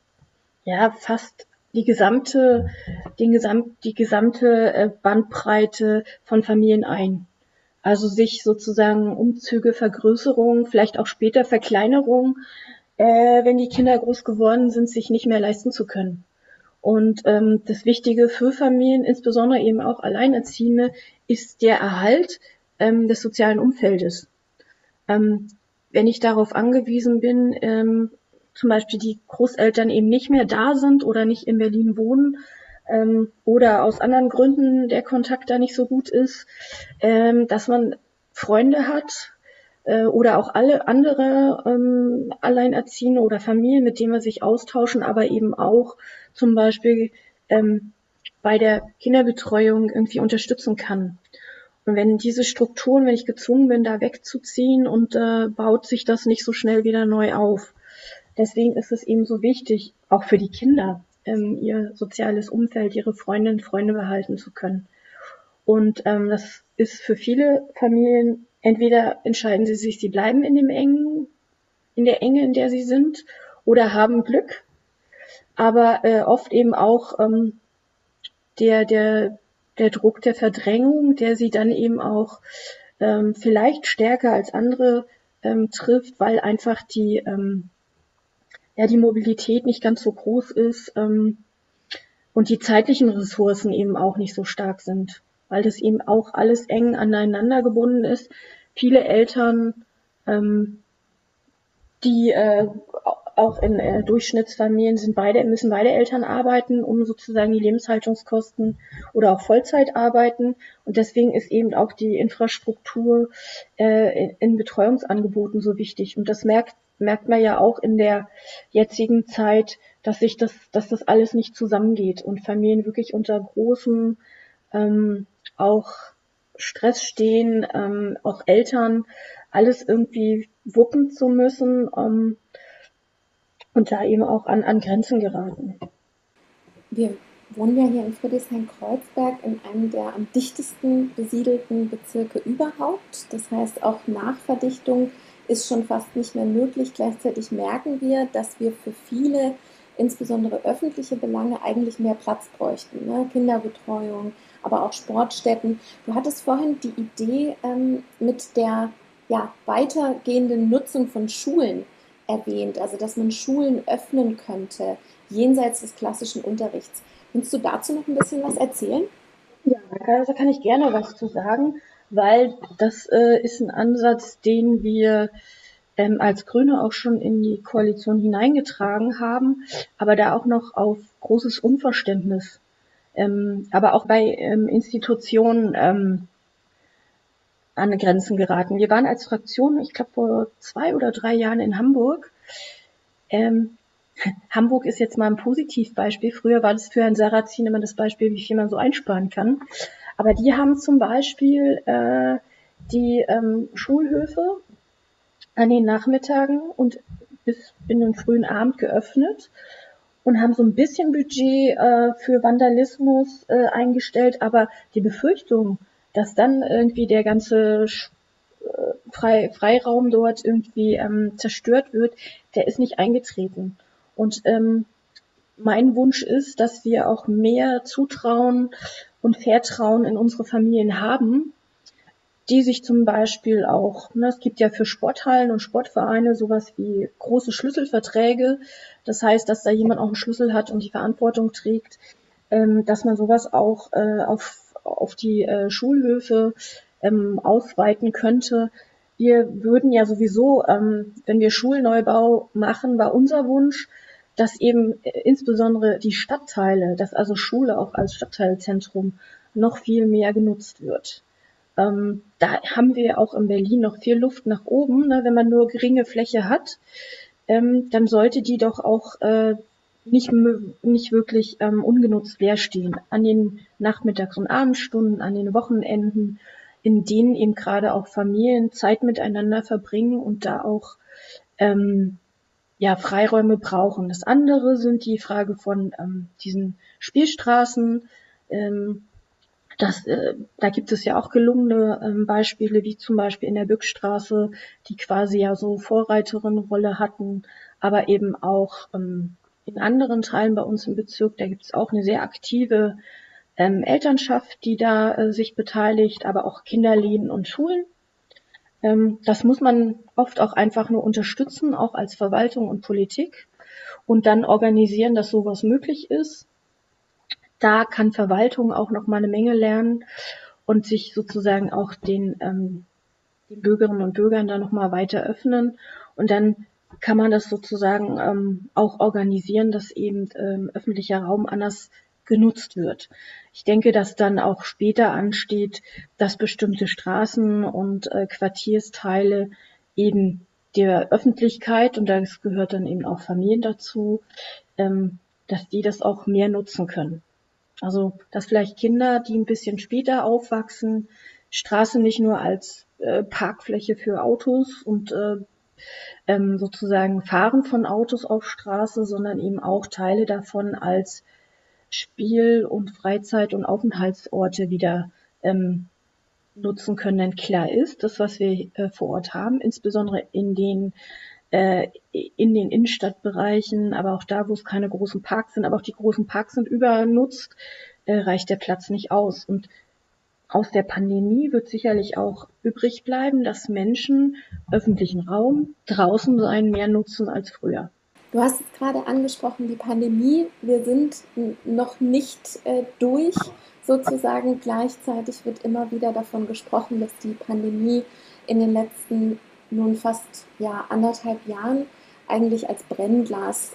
ja fast die gesamte, den Gesamt, die gesamte äh, Bandbreite von Familien ein. Also sich sozusagen Umzüge, Vergrößerung, vielleicht auch später Verkleinerung, äh, wenn die Kinder groß geworden sind, sich nicht mehr leisten zu können. Und ähm, das Wichtige für Familien, insbesondere eben auch Alleinerziehende, ist der Erhalt ähm, des sozialen Umfeldes. Ähm, wenn ich darauf angewiesen bin, ähm, zum Beispiel die Großeltern eben nicht mehr da sind oder nicht in Berlin wohnen ähm, oder aus anderen Gründen der Kontakt da nicht so gut ist, ähm, dass man Freunde hat äh, oder auch alle andere ähm, Alleinerziehende oder Familien, mit denen man sich austauschen, aber eben auch zum Beispiel ähm, bei der Kinderbetreuung irgendwie unterstützen kann. Und wenn diese Strukturen, wenn ich gezwungen bin, da wegzuziehen und äh, baut sich das nicht so schnell wieder neu auf. Deswegen ist es eben so wichtig, auch für die Kinder, ähm, ihr soziales Umfeld, ihre Freundinnen und Freunde behalten zu können. Und ähm, das ist für viele Familien, entweder entscheiden sie sich, sie bleiben in dem engen, in der Enge, in der sie sind, oder haben Glück, aber äh, oft eben auch ähm, der, der der Druck der Verdrängung, der sie dann eben auch ähm, vielleicht stärker als andere ähm, trifft, weil einfach die, ähm, ja, die Mobilität nicht ganz so groß ist ähm, und die zeitlichen Ressourcen eben auch nicht so stark sind, weil das eben auch alles eng aneinander gebunden ist. Viele Eltern, ähm, die äh, auch in äh, Durchschnittsfamilien sind beide, müssen beide Eltern arbeiten, um sozusagen die Lebenshaltungskosten oder auch Vollzeit arbeiten. Und deswegen ist eben auch die Infrastruktur äh, in Betreuungsangeboten so wichtig. Und das merkt, merkt man ja auch in der jetzigen Zeit, dass sich das, dass das alles nicht zusammengeht und Familien wirklich unter großem ähm, auch Stress stehen, ähm, auch Eltern alles irgendwie wuppen zu müssen. Ähm, und da eben auch an, an Grenzen geraten. Wir wohnen ja hier in Friedrichshain-Kreuzberg in einem der am dichtesten besiedelten Bezirke überhaupt. Das heißt, auch Nachverdichtung ist schon fast nicht mehr möglich. Gleichzeitig merken wir, dass wir für viele, insbesondere öffentliche Belange, eigentlich mehr Platz bräuchten. Ne? Kinderbetreuung, aber auch Sportstätten. Du hattest vorhin die Idee ähm, mit der ja, weitergehenden Nutzung von Schulen erwähnt, also dass man Schulen öffnen könnte, jenseits des klassischen Unterrichts. Kannst du dazu noch ein bisschen was erzählen? Ja, da kann ich gerne was zu sagen, weil das äh, ist ein Ansatz, den wir ähm, als Grüne auch schon in die Koalition hineingetragen haben, aber da auch noch auf großes Unverständnis, ähm, aber auch bei ähm, Institutionen ähm, an Grenzen geraten. Wir waren als Fraktion, ich glaube vor zwei oder drei Jahren in Hamburg. Ähm, Hamburg ist jetzt mal ein Positivbeispiel. Früher war das für Herrn Sarrazin immer das Beispiel, wie viel man so einsparen kann. Aber die haben zum Beispiel äh, die ähm, Schulhöfe an den Nachmittagen und bis in den frühen Abend geöffnet und haben so ein bisschen Budget äh, für Vandalismus äh, eingestellt, aber die Befürchtung, dass dann irgendwie der ganze äh, Frei Freiraum dort irgendwie ähm, zerstört wird, der ist nicht eingetreten. Und ähm, mein Wunsch ist, dass wir auch mehr Zutrauen und Vertrauen in unsere Familien haben, die sich zum Beispiel auch, ne, es gibt ja für Sporthallen und Sportvereine sowas wie große Schlüsselverträge. Das heißt, dass da jemand auch einen Schlüssel hat und die Verantwortung trägt, ähm, dass man sowas auch äh, auf, auf die äh, Schulhöfe ähm, ausweiten könnte. Wir würden ja sowieso, ähm, wenn wir Schulneubau machen, war unser Wunsch, dass eben äh, insbesondere die Stadtteile, dass also Schule auch als Stadtteilzentrum noch viel mehr genutzt wird. Ähm, da haben wir auch in Berlin noch viel Luft nach oben. Ne? Wenn man nur geringe Fläche hat, ähm, dann sollte die doch auch äh, nicht, nicht wirklich ähm, ungenutzt leer stehen. An den Nachmittags- und Abendstunden, an den Wochenenden, in denen eben gerade auch Familien Zeit miteinander verbringen und da auch ähm, ja, Freiräume brauchen. Das andere sind die Frage von ähm, diesen Spielstraßen. Ähm, das, äh, da gibt es ja auch gelungene ähm, Beispiele, wie zum Beispiel in der Bückstraße, die quasi ja so Vorreiterin-Rolle hatten, aber eben auch ähm, in anderen Teilen bei uns im Bezirk, da gibt es auch eine sehr aktive ähm, Elternschaft, die da äh, sich beteiligt, aber auch Kinderläden und Schulen. Ähm, das muss man oft auch einfach nur unterstützen, auch als Verwaltung und Politik und dann organisieren, dass sowas möglich ist. Da kann Verwaltung auch noch mal eine Menge lernen und sich sozusagen auch den, ähm, den Bürgerinnen und Bürgern da noch mal weiter öffnen und dann kann man das sozusagen ähm, auch organisieren, dass eben ähm, öffentlicher Raum anders genutzt wird. Ich denke, dass dann auch später ansteht, dass bestimmte Straßen und äh, Quartiersteile eben der Öffentlichkeit, und das gehört dann eben auch Familien dazu, ähm, dass die das auch mehr nutzen können. Also, dass vielleicht Kinder, die ein bisschen später aufwachsen, Straße nicht nur als äh, Parkfläche für Autos und äh, ähm, sozusagen Fahren von Autos auf Straße, sondern eben auch Teile davon als Spiel- und Freizeit- und Aufenthaltsorte wieder ähm, nutzen können. Denn klar ist, das, was wir äh, vor Ort haben, insbesondere in den äh, in den Innenstadtbereichen, aber auch da, wo es keine großen Parks sind, aber auch die großen Parks sind übernutzt, äh, reicht der Platz nicht aus. Und aus der Pandemie wird sicherlich auch übrig bleiben, dass Menschen öffentlichen Raum draußen sein mehr nutzen als früher. Du hast es gerade angesprochen, die Pandemie. Wir sind noch nicht äh, durch sozusagen. Gleichzeitig wird immer wieder davon gesprochen, dass die Pandemie in den letzten nun fast ja, anderthalb Jahren eigentlich als Brennglas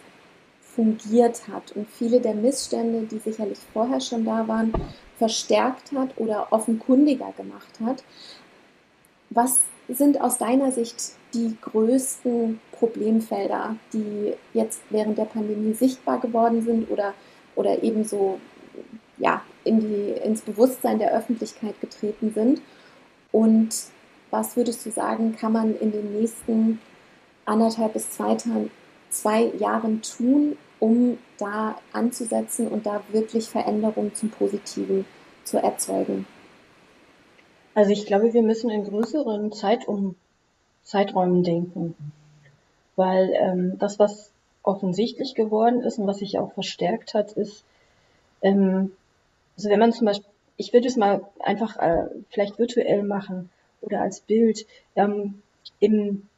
fungiert hat und viele der Missstände, die sicherlich vorher schon da waren, verstärkt hat oder offenkundiger gemacht hat. Was sind aus deiner Sicht die größten Problemfelder, die jetzt während der Pandemie sichtbar geworden sind oder, oder ebenso ja, in die, ins Bewusstsein der Öffentlichkeit getreten sind? Und was würdest du sagen, kann man in den nächsten anderthalb bis zwei, zwei Jahren tun, um da anzusetzen und da wirklich Veränderungen zum Positiven zu erzeugen? Also ich glaube, wir müssen in größeren Zeitum Zeiträumen denken. Weil ähm, das, was offensichtlich geworden ist und was sich auch verstärkt hat, ist, ähm, also wenn man zum Beispiel, ich würde es mal einfach äh, vielleicht virtuell machen oder als Bild. Ähm, im,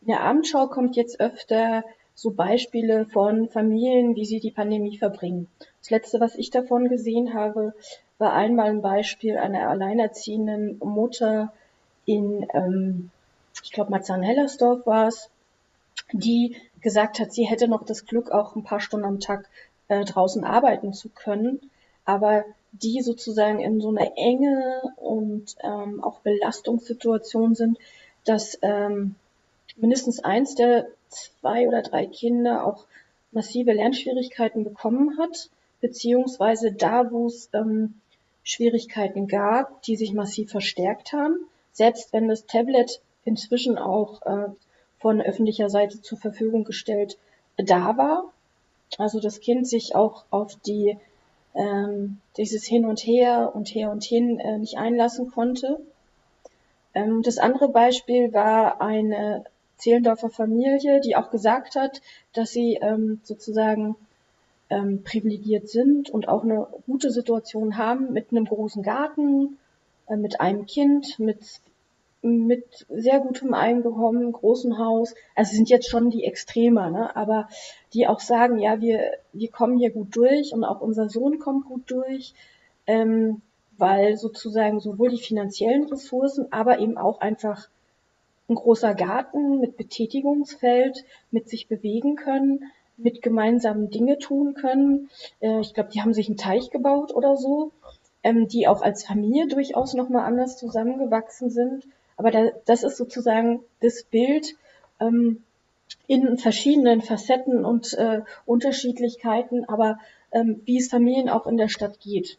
in der Abendschau kommt jetzt öfter so Beispiele von Familien, wie sie die Pandemie verbringen. Das letzte, was ich davon gesehen habe, war einmal ein Beispiel einer alleinerziehenden Mutter in ähm, ich glaube Marzahn-Hellersdorf war es, die gesagt hat, sie hätte noch das Glück, auch ein paar Stunden am Tag äh, draußen arbeiten zu können, aber die sozusagen in so einer Enge und ähm, auch Belastungssituation sind, dass ähm, mindestens eins der zwei oder drei Kinder auch massive Lernschwierigkeiten bekommen hat, beziehungsweise da, wo es ähm, Schwierigkeiten gab, die sich massiv verstärkt haben, selbst wenn das Tablet inzwischen auch äh, von öffentlicher Seite zur Verfügung gestellt da war. Also das Kind sich auch auf die ähm, dieses Hin und Her und Her und Hin äh, nicht einlassen konnte. Ähm, das andere Beispiel war eine Zehlendorfer Familie, die auch gesagt hat, dass sie ähm, sozusagen ähm, privilegiert sind und auch eine gute Situation haben mit einem großen Garten, äh, mit einem Kind, mit mit sehr gutem Einkommen, großem Haus. Also sind jetzt schon die Extremer, ne? aber die auch sagen, ja, wir, wir kommen hier gut durch und auch unser Sohn kommt gut durch, ähm, weil sozusagen sowohl die finanziellen Ressourcen, aber eben auch einfach ein großer Garten mit Betätigungsfeld, mit sich bewegen können, mit gemeinsamen Dinge tun können. Äh, ich glaube, die haben sich einen Teich gebaut oder so, ähm, die auch als Familie durchaus nochmal anders zusammengewachsen sind. Aber da, das ist sozusagen das Bild ähm, in verschiedenen Facetten und äh, Unterschiedlichkeiten, aber ähm, wie es Familien auch in der Stadt geht.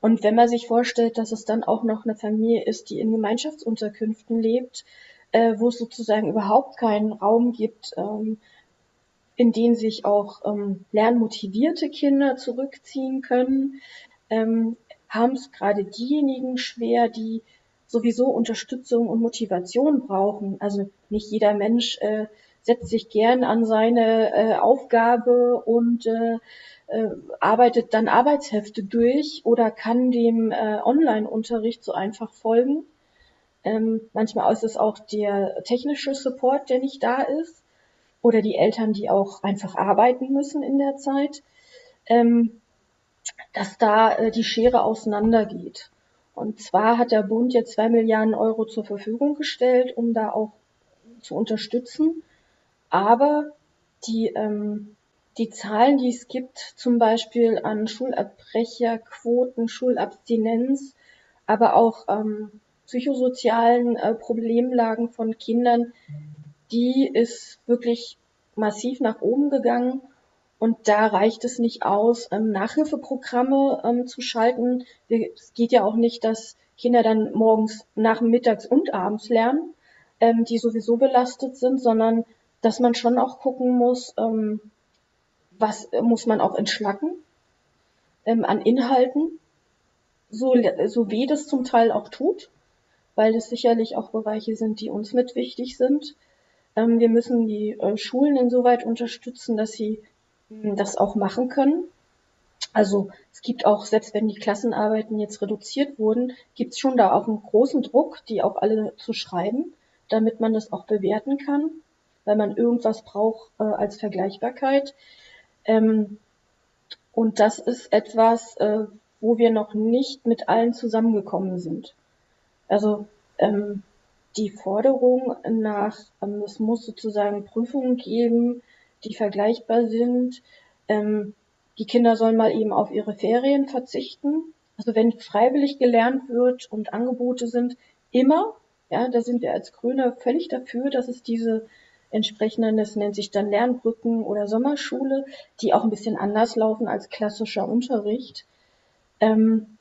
Und wenn man sich vorstellt, dass es dann auch noch eine Familie ist, die in Gemeinschaftsunterkünften lebt, äh, wo es sozusagen überhaupt keinen Raum gibt, ähm, in den sich auch ähm, lernmotivierte Kinder zurückziehen können, ähm, haben es gerade diejenigen schwer, die sowieso Unterstützung und Motivation brauchen. Also nicht jeder Mensch äh, setzt sich gern an seine äh, Aufgabe und äh, äh, arbeitet dann Arbeitshefte durch oder kann dem äh, Online-Unterricht so einfach folgen. Ähm, manchmal ist es auch der technische Support, der nicht da ist oder die Eltern, die auch einfach arbeiten müssen in der Zeit, ähm, dass da äh, die Schere auseinandergeht. Und zwar hat der Bund jetzt zwei Milliarden Euro zur Verfügung gestellt, um da auch zu unterstützen. Aber die, ähm, die Zahlen, die es gibt, zum Beispiel an Schulabbrecherquoten, Schulabstinenz, aber auch ähm, psychosozialen äh, Problemlagen von Kindern, die ist wirklich massiv nach oben gegangen. Und da reicht es nicht aus, ähm, Nachhilfeprogramme ähm, zu schalten. Es geht ja auch nicht, dass Kinder dann morgens, nachmittags und abends lernen, ähm, die sowieso belastet sind, sondern dass man schon auch gucken muss, was muss man auch entschlacken an Inhalten, so, so weh das zum Teil auch tut, weil es sicherlich auch Bereiche sind, die uns mit wichtig sind. Ähm, wir müssen die äh, Schulen insoweit unterstützen, dass sie das auch machen können. Also es gibt auch, selbst wenn die Klassenarbeiten jetzt reduziert wurden, gibt es schon da auch einen großen Druck, die auch alle zu schreiben, damit man das auch bewerten kann, weil man irgendwas braucht äh, als Vergleichbarkeit. Ähm, und das ist etwas, äh, wo wir noch nicht mit allen zusammengekommen sind. Also ähm, die Forderung nach, ähm, es muss sozusagen Prüfungen geben, die vergleichbar sind. Ähm, die Kinder sollen mal eben auf ihre Ferien verzichten. Also wenn freiwillig gelernt wird und Angebote sind, immer, ja, da sind wir als Grüne völlig dafür, dass es diese entsprechenden, das nennt sich dann Lernbrücken oder Sommerschule, die auch ein bisschen anders laufen als klassischer Unterricht. Ähm,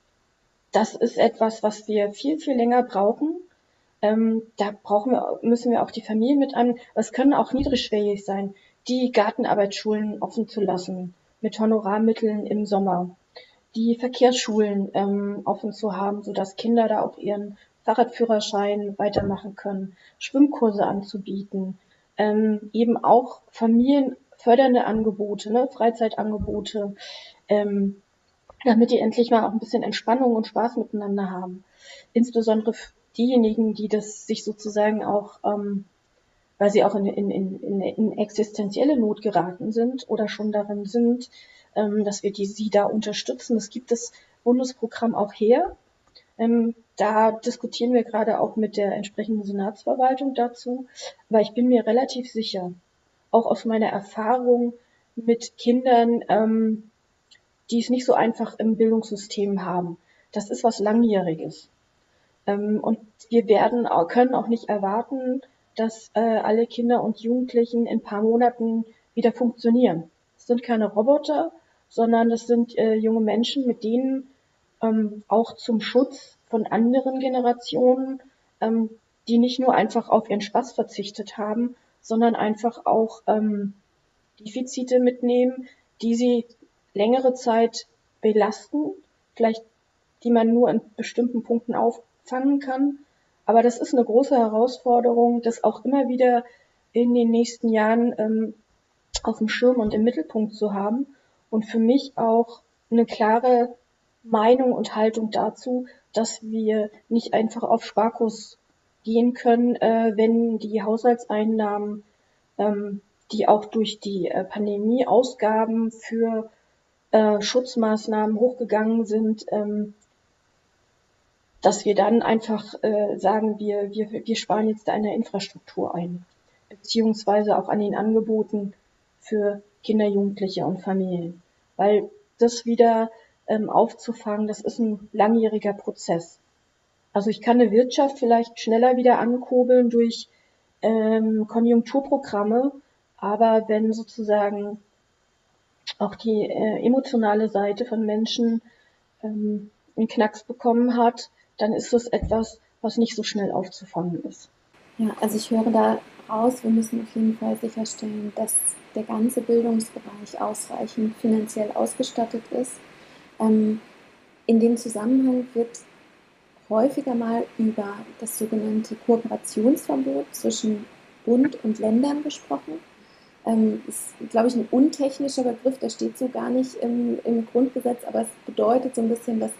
das ist etwas, was wir viel, viel länger brauchen. Ähm, da brauchen wir, müssen wir auch die Familien mit an. Es können auch niedrigschwellig sein die Gartenarbeitsschulen offen zu lassen mit Honorarmitteln im Sommer, die Verkehrsschulen ähm, offen zu haben, sodass Kinder da auch ihren Fahrradführerschein weitermachen können, Schwimmkurse anzubieten, ähm, eben auch familienfördernde Angebote, ne, Freizeitangebote, ähm, damit die endlich mal auch ein bisschen Entspannung und Spaß miteinander haben. Insbesondere diejenigen, die das sich sozusagen auch ähm, weil sie auch in, in, in, in existenzielle Not geraten sind oder schon darin sind, ähm, dass wir die, sie da unterstützen. Das gibt das Bundesprogramm auch her. Ähm, da diskutieren wir gerade auch mit der entsprechenden Senatsverwaltung dazu. Aber ich bin mir relativ sicher, auch aus meiner Erfahrung mit Kindern, ähm, die es nicht so einfach im Bildungssystem haben. Das ist was Langjähriges. Ähm, und wir werden, können auch nicht erwarten, dass äh, alle Kinder und Jugendlichen in ein paar Monaten wieder funktionieren. Es sind keine Roboter, sondern es sind äh, junge Menschen, mit denen ähm, auch zum Schutz von anderen Generationen, ähm, die nicht nur einfach auf ihren Spaß verzichtet haben, sondern einfach auch Defizite mitnehmen, die sie längere Zeit belasten, vielleicht die man nur in bestimmten Punkten auffangen kann. Aber das ist eine große Herausforderung, das auch immer wieder in den nächsten Jahren ähm, auf dem Schirm und im Mittelpunkt zu haben und für mich auch eine klare Meinung und Haltung dazu, dass wir nicht einfach auf Sparkurs gehen können, äh, wenn die Haushaltseinnahmen, ähm, die auch durch die äh, Pandemie Ausgaben für äh, Schutzmaßnahmen hochgegangen sind, ähm, dass wir dann einfach äh, sagen, wir, wir, wir sparen jetzt da in der Infrastruktur ein, beziehungsweise auch an den Angeboten für Kinder, Jugendliche und Familien. Weil das wieder ähm, aufzufangen, das ist ein langjähriger Prozess. Also ich kann eine Wirtschaft vielleicht schneller wieder ankurbeln durch ähm, Konjunkturprogramme, aber wenn sozusagen auch die äh, emotionale Seite von Menschen ähm, einen Knacks bekommen hat, dann ist das etwas, was nicht so schnell aufzufangen ist. Ja, also ich höre da raus, wir müssen auf jeden Fall sicherstellen, dass der ganze Bildungsbereich ausreichend finanziell ausgestattet ist. Ähm, in dem Zusammenhang wird häufiger mal über das sogenannte Kooperationsverbot zwischen Bund und Ländern gesprochen. Ähm, ist, glaube ich, ein untechnischer Begriff, der steht so gar nicht im, im Grundgesetz, aber es bedeutet so ein bisschen, dass,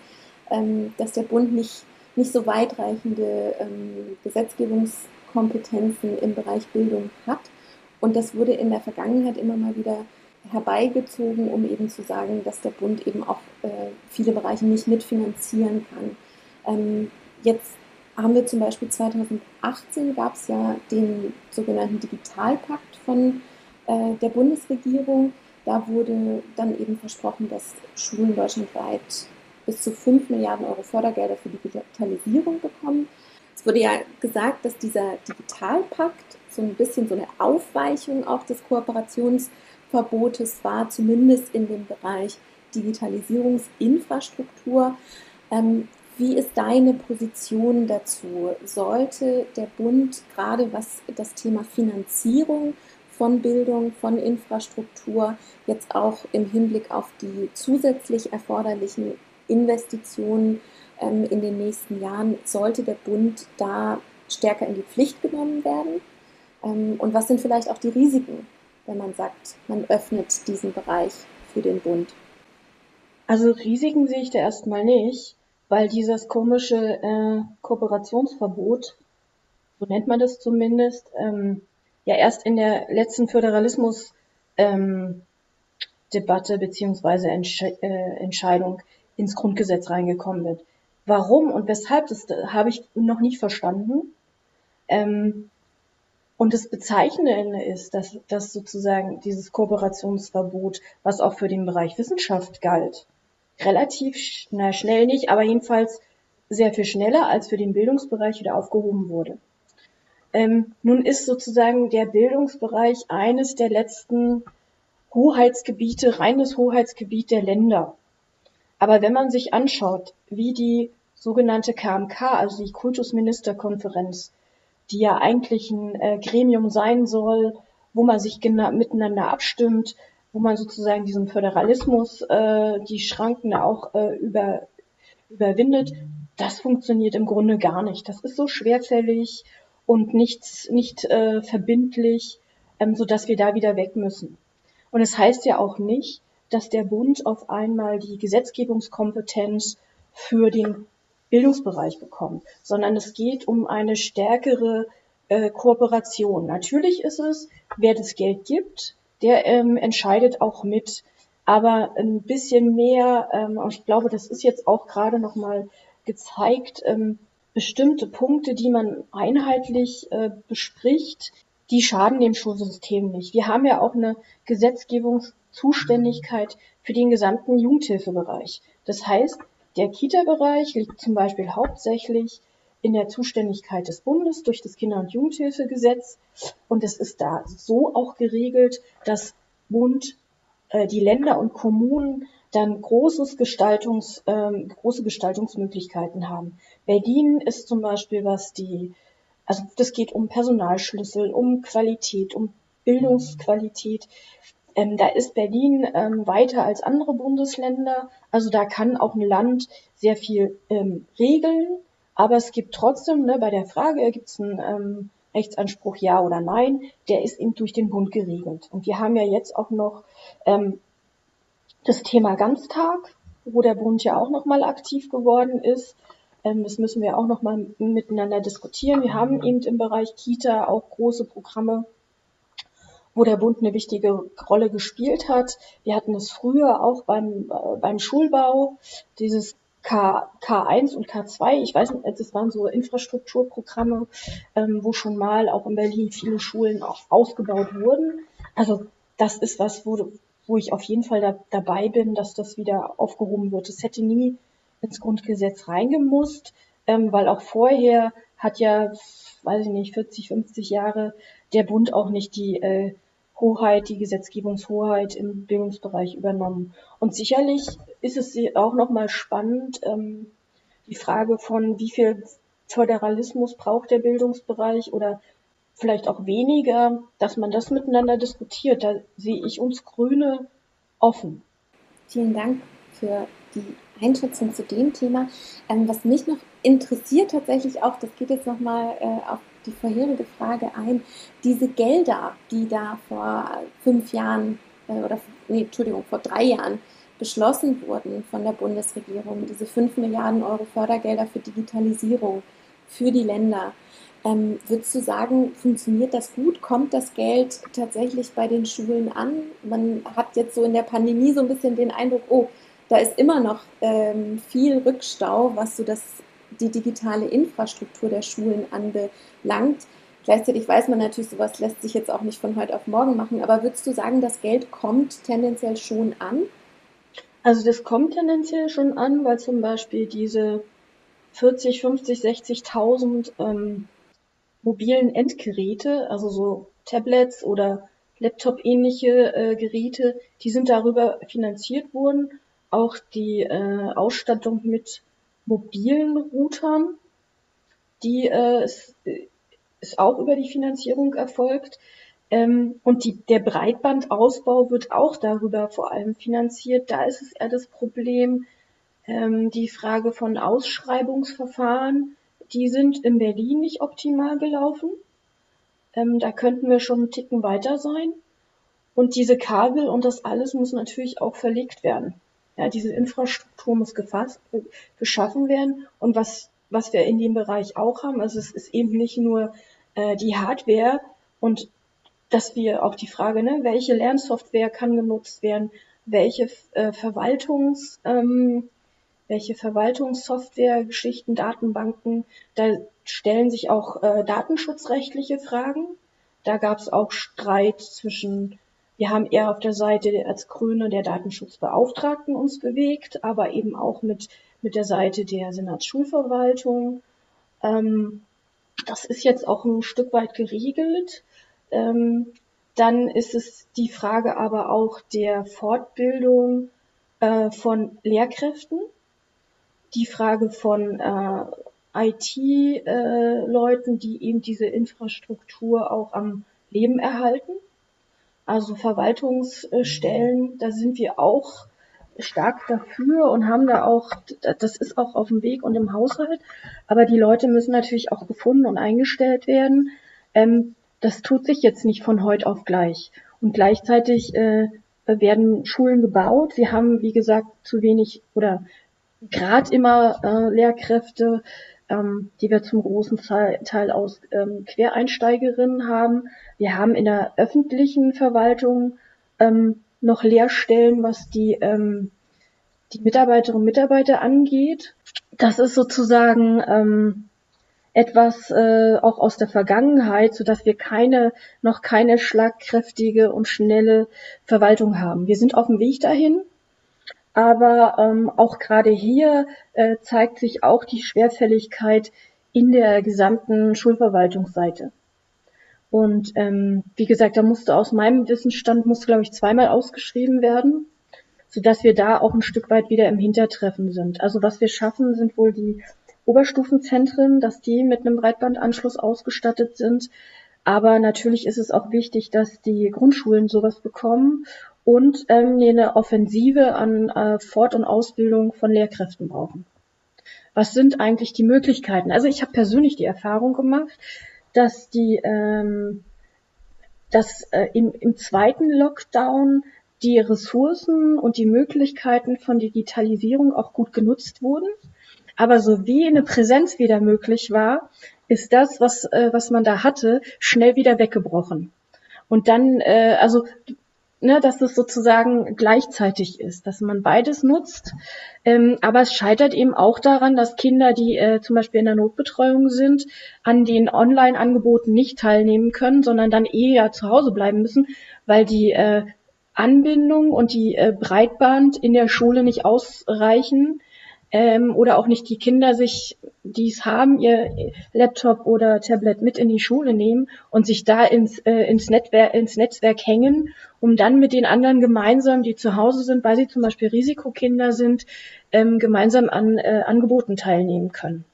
ähm, dass der Bund nicht, nicht so weitreichende ähm, Gesetzgebungskompetenzen im Bereich Bildung hat. Und das wurde in der Vergangenheit immer mal wieder herbeigezogen, um eben zu sagen, dass der Bund eben auch äh, viele Bereiche nicht mitfinanzieren kann. Ähm, jetzt haben wir zum Beispiel 2018 gab es ja den sogenannten Digitalpakt von äh, der Bundesregierung. Da wurde dann eben versprochen, dass Schulen deutschlandweit bis zu 5 Milliarden Euro Fördergelder für Digitalisierung bekommen. Es wurde ja gesagt, dass dieser Digitalpakt so ein bisschen so eine Aufweichung auch des Kooperationsverbotes war, zumindest in dem Bereich Digitalisierungsinfrastruktur. Ähm, wie ist deine Position dazu? Sollte der Bund gerade was das Thema Finanzierung von Bildung, von Infrastruktur jetzt auch im Hinblick auf die zusätzlich erforderlichen Investitionen ähm, in den nächsten Jahren, sollte der Bund da stärker in die Pflicht genommen werden? Ähm, und was sind vielleicht auch die Risiken, wenn man sagt, man öffnet diesen Bereich für den Bund? Also Risiken sehe ich da erstmal nicht, weil dieses komische äh, Kooperationsverbot, so nennt man das zumindest, ähm, ja erst in der letzten Föderalismus ähm, Debatte beziehungsweise Entsch äh, Entscheidung ins Grundgesetz reingekommen wird. Warum und weshalb, das habe ich noch nicht verstanden. Ähm, und das Bezeichnende ist, dass, dass sozusagen dieses Kooperationsverbot, was auch für den Bereich Wissenschaft galt, relativ na, schnell nicht, aber jedenfalls sehr viel schneller als für den Bildungsbereich wieder aufgehoben wurde. Ähm, nun ist sozusagen der Bildungsbereich eines der letzten Hoheitsgebiete, reines Hoheitsgebiet der Länder. Aber wenn man sich anschaut, wie die sogenannte KMK, also die Kultusministerkonferenz, die ja eigentlich ein äh, Gremium sein soll, wo man sich miteinander abstimmt, wo man sozusagen diesen Föderalismus, äh, die Schranken auch äh, über, überwindet, das funktioniert im Grunde gar nicht. Das ist so schwerfällig und nichts, nicht äh, verbindlich, ähm, so dass wir da wieder weg müssen. Und es das heißt ja auch nicht, dass der Bund auf einmal die Gesetzgebungskompetenz für den Bildungsbereich bekommt, sondern es geht um eine stärkere äh, Kooperation. Natürlich ist es, wer das Geld gibt, der ähm, entscheidet auch mit. Aber ein bisschen mehr, ähm, und ich glaube, das ist jetzt auch gerade nochmal gezeigt, ähm, bestimmte Punkte, die man einheitlich äh, bespricht, die schaden dem Schulsystem nicht. Wir haben ja auch eine Gesetzgebungszuständigkeit für den gesamten Jugendhilfebereich. Das heißt, der Kita-Bereich liegt zum Beispiel hauptsächlich in der Zuständigkeit des Bundes durch das Kinder- und Jugendhilfegesetz. Und es ist da so auch geregelt, dass Bund, äh, die Länder und Kommunen dann großes Gestaltungs, ähm, große Gestaltungsmöglichkeiten haben. Berlin ist zum Beispiel, was die, also das geht um Personalschlüssel, um Qualität, um Bildungsqualität. Ähm, da ist Berlin ähm, weiter als andere Bundesländer. Also da kann auch ein Land sehr viel ähm, regeln. Aber es gibt trotzdem, ne, bei der Frage, gibt es einen ähm, Rechtsanspruch ja oder nein, der ist eben durch den Bund geregelt. Und wir haben ja jetzt auch noch ähm, das Thema Ganztag, wo der Bund ja auch nochmal aktiv geworden ist. Ähm, das müssen wir auch nochmal miteinander diskutieren. Wir haben eben im Bereich Kita auch große Programme, wo der Bund eine wichtige Rolle gespielt hat. Wir hatten es früher auch beim, äh, beim Schulbau, dieses K, K1 und K2, ich weiß nicht, das waren so Infrastrukturprogramme, ähm, wo schon mal auch in Berlin viele Schulen auch ausgebaut wurden. Also das ist was, wo, wo ich auf jeden Fall da, dabei bin, dass das wieder aufgehoben wird. Es hätte nie ins Grundgesetz reingemusst, ähm, weil auch vorher hat ja, weiß ich nicht, 40, 50 Jahre der Bund auch nicht die äh, Hoheit, die Gesetzgebungshoheit im Bildungsbereich übernommen. Und sicherlich ist es auch nochmal spannend, ähm, die Frage von, wie viel Föderalismus braucht der Bildungsbereich oder vielleicht auch weniger, dass man das miteinander diskutiert. Da sehe ich uns Grüne offen. Vielen Dank für die Einschätzung zu dem Thema. Ähm, was mich noch interessiert tatsächlich auch, das geht jetzt nochmal äh, auf die vorherige Frage ein, diese Gelder, die da vor fünf Jahren äh, oder, nee, Entschuldigung, vor drei Jahren beschlossen wurden von der Bundesregierung, diese fünf Milliarden Euro Fördergelder für Digitalisierung für die Länder. Ähm, würdest du sagen, funktioniert das gut? Kommt das Geld tatsächlich bei den Schulen an? Man hat jetzt so in der Pandemie so ein bisschen den Eindruck, oh, da ist immer noch ähm, viel Rückstau, was so das, die digitale Infrastruktur der Schulen anbelangt. Gleichzeitig weiß man natürlich, sowas lässt sich jetzt auch nicht von heute auf morgen machen, aber würdest du sagen, das Geld kommt tendenziell schon an? Also das kommt tendenziell schon an, weil zum Beispiel diese 40, 50, 60.000 ähm, mobilen Endgeräte, also so Tablets oder Laptop-ähnliche äh, Geräte, die sind darüber finanziert worden. Auch die äh, Ausstattung mit mobilen Routern, die äh, ist, ist auch über die Finanzierung erfolgt. Ähm, und die, der Breitbandausbau wird auch darüber vor allem finanziert. Da ist es eher das Problem, ähm, die Frage von Ausschreibungsverfahren die sind in Berlin nicht optimal gelaufen. Ähm, da könnten wir schon einen Ticken weiter sein. Und diese Kabel und das alles muss natürlich auch verlegt werden. Ja, diese Infrastruktur muss gefasst, äh, geschaffen werden. Und was, was wir in dem Bereich auch haben, also es ist eben nicht nur äh, die Hardware und dass wir auch die Frage, ne, welche Lernsoftware kann genutzt werden, welche äh, Verwaltungs, ähm, welche Verwaltungssoftware, Geschichten, Datenbanken. Da stellen sich auch äh, datenschutzrechtliche Fragen. Da gab es auch Streit zwischen, wir haben eher auf der Seite als Grüne der Datenschutzbeauftragten uns bewegt, aber eben auch mit, mit der Seite der Senatsschulverwaltung. Ähm, das ist jetzt auch ein Stück weit geregelt. Ähm, dann ist es die Frage aber auch der Fortbildung äh, von Lehrkräften die Frage von äh, IT-Leuten, äh, die eben diese Infrastruktur auch am Leben erhalten. Also Verwaltungsstellen, da sind wir auch stark dafür und haben da auch, das ist auch auf dem Weg und im Haushalt, aber die Leute müssen natürlich auch gefunden und eingestellt werden. Ähm, das tut sich jetzt nicht von heute auf gleich. Und gleichzeitig äh, werden Schulen gebaut. Wir haben, wie gesagt, zu wenig oder gerade immer äh, Lehrkräfte, ähm, die wir zum großen Teil aus ähm, Quereinsteigerinnen haben. Wir haben in der öffentlichen Verwaltung ähm, noch Lehrstellen, was die, ähm, die Mitarbeiterinnen und Mitarbeiter angeht. Das ist sozusagen ähm, etwas äh, auch aus der Vergangenheit, so dass wir keine noch keine schlagkräftige und schnelle Verwaltung haben. Wir sind auf dem Weg dahin, aber ähm, auch gerade hier äh, zeigt sich auch die Schwerfälligkeit in der gesamten Schulverwaltungsseite. Und ähm, wie gesagt, da musste aus meinem Wissensstand, musste glaube ich zweimal ausgeschrieben werden, so dass wir da auch ein Stück weit wieder im Hintertreffen sind. Also was wir schaffen, sind wohl die Oberstufenzentren, dass die mit einem Breitbandanschluss ausgestattet sind. Aber natürlich ist es auch wichtig, dass die Grundschulen sowas bekommen und ähm, eine Offensive an äh, Fort- und Ausbildung von Lehrkräften brauchen. Was sind eigentlich die Möglichkeiten? Also ich habe persönlich die Erfahrung gemacht, dass die ähm, dass äh, im, im zweiten Lockdown die Ressourcen und die Möglichkeiten von Digitalisierung auch gut genutzt wurden. Aber so wie eine Präsenz wieder möglich war, ist das, was, äh, was man da hatte, schnell wieder weggebrochen. Und dann, äh, also ne, dass es sozusagen gleichzeitig ist, dass man beides nutzt. Ähm, aber es scheitert eben auch daran, dass Kinder, die äh, zum Beispiel in der Notbetreuung sind, an den Online-Angeboten nicht teilnehmen können, sondern dann eher zu Hause bleiben müssen, weil die äh, Anbindung und die äh, Breitband in der Schule nicht ausreichen ähm, oder auch nicht die Kinder sich, die es haben, ihr Laptop oder Tablet mit in die Schule nehmen und sich da ins, äh, ins, Netzwerk, ins Netzwerk hängen, um dann mit den anderen gemeinsam, die zu Hause sind, weil sie zum Beispiel Risikokinder sind, ähm, gemeinsam an äh, Angeboten teilnehmen können.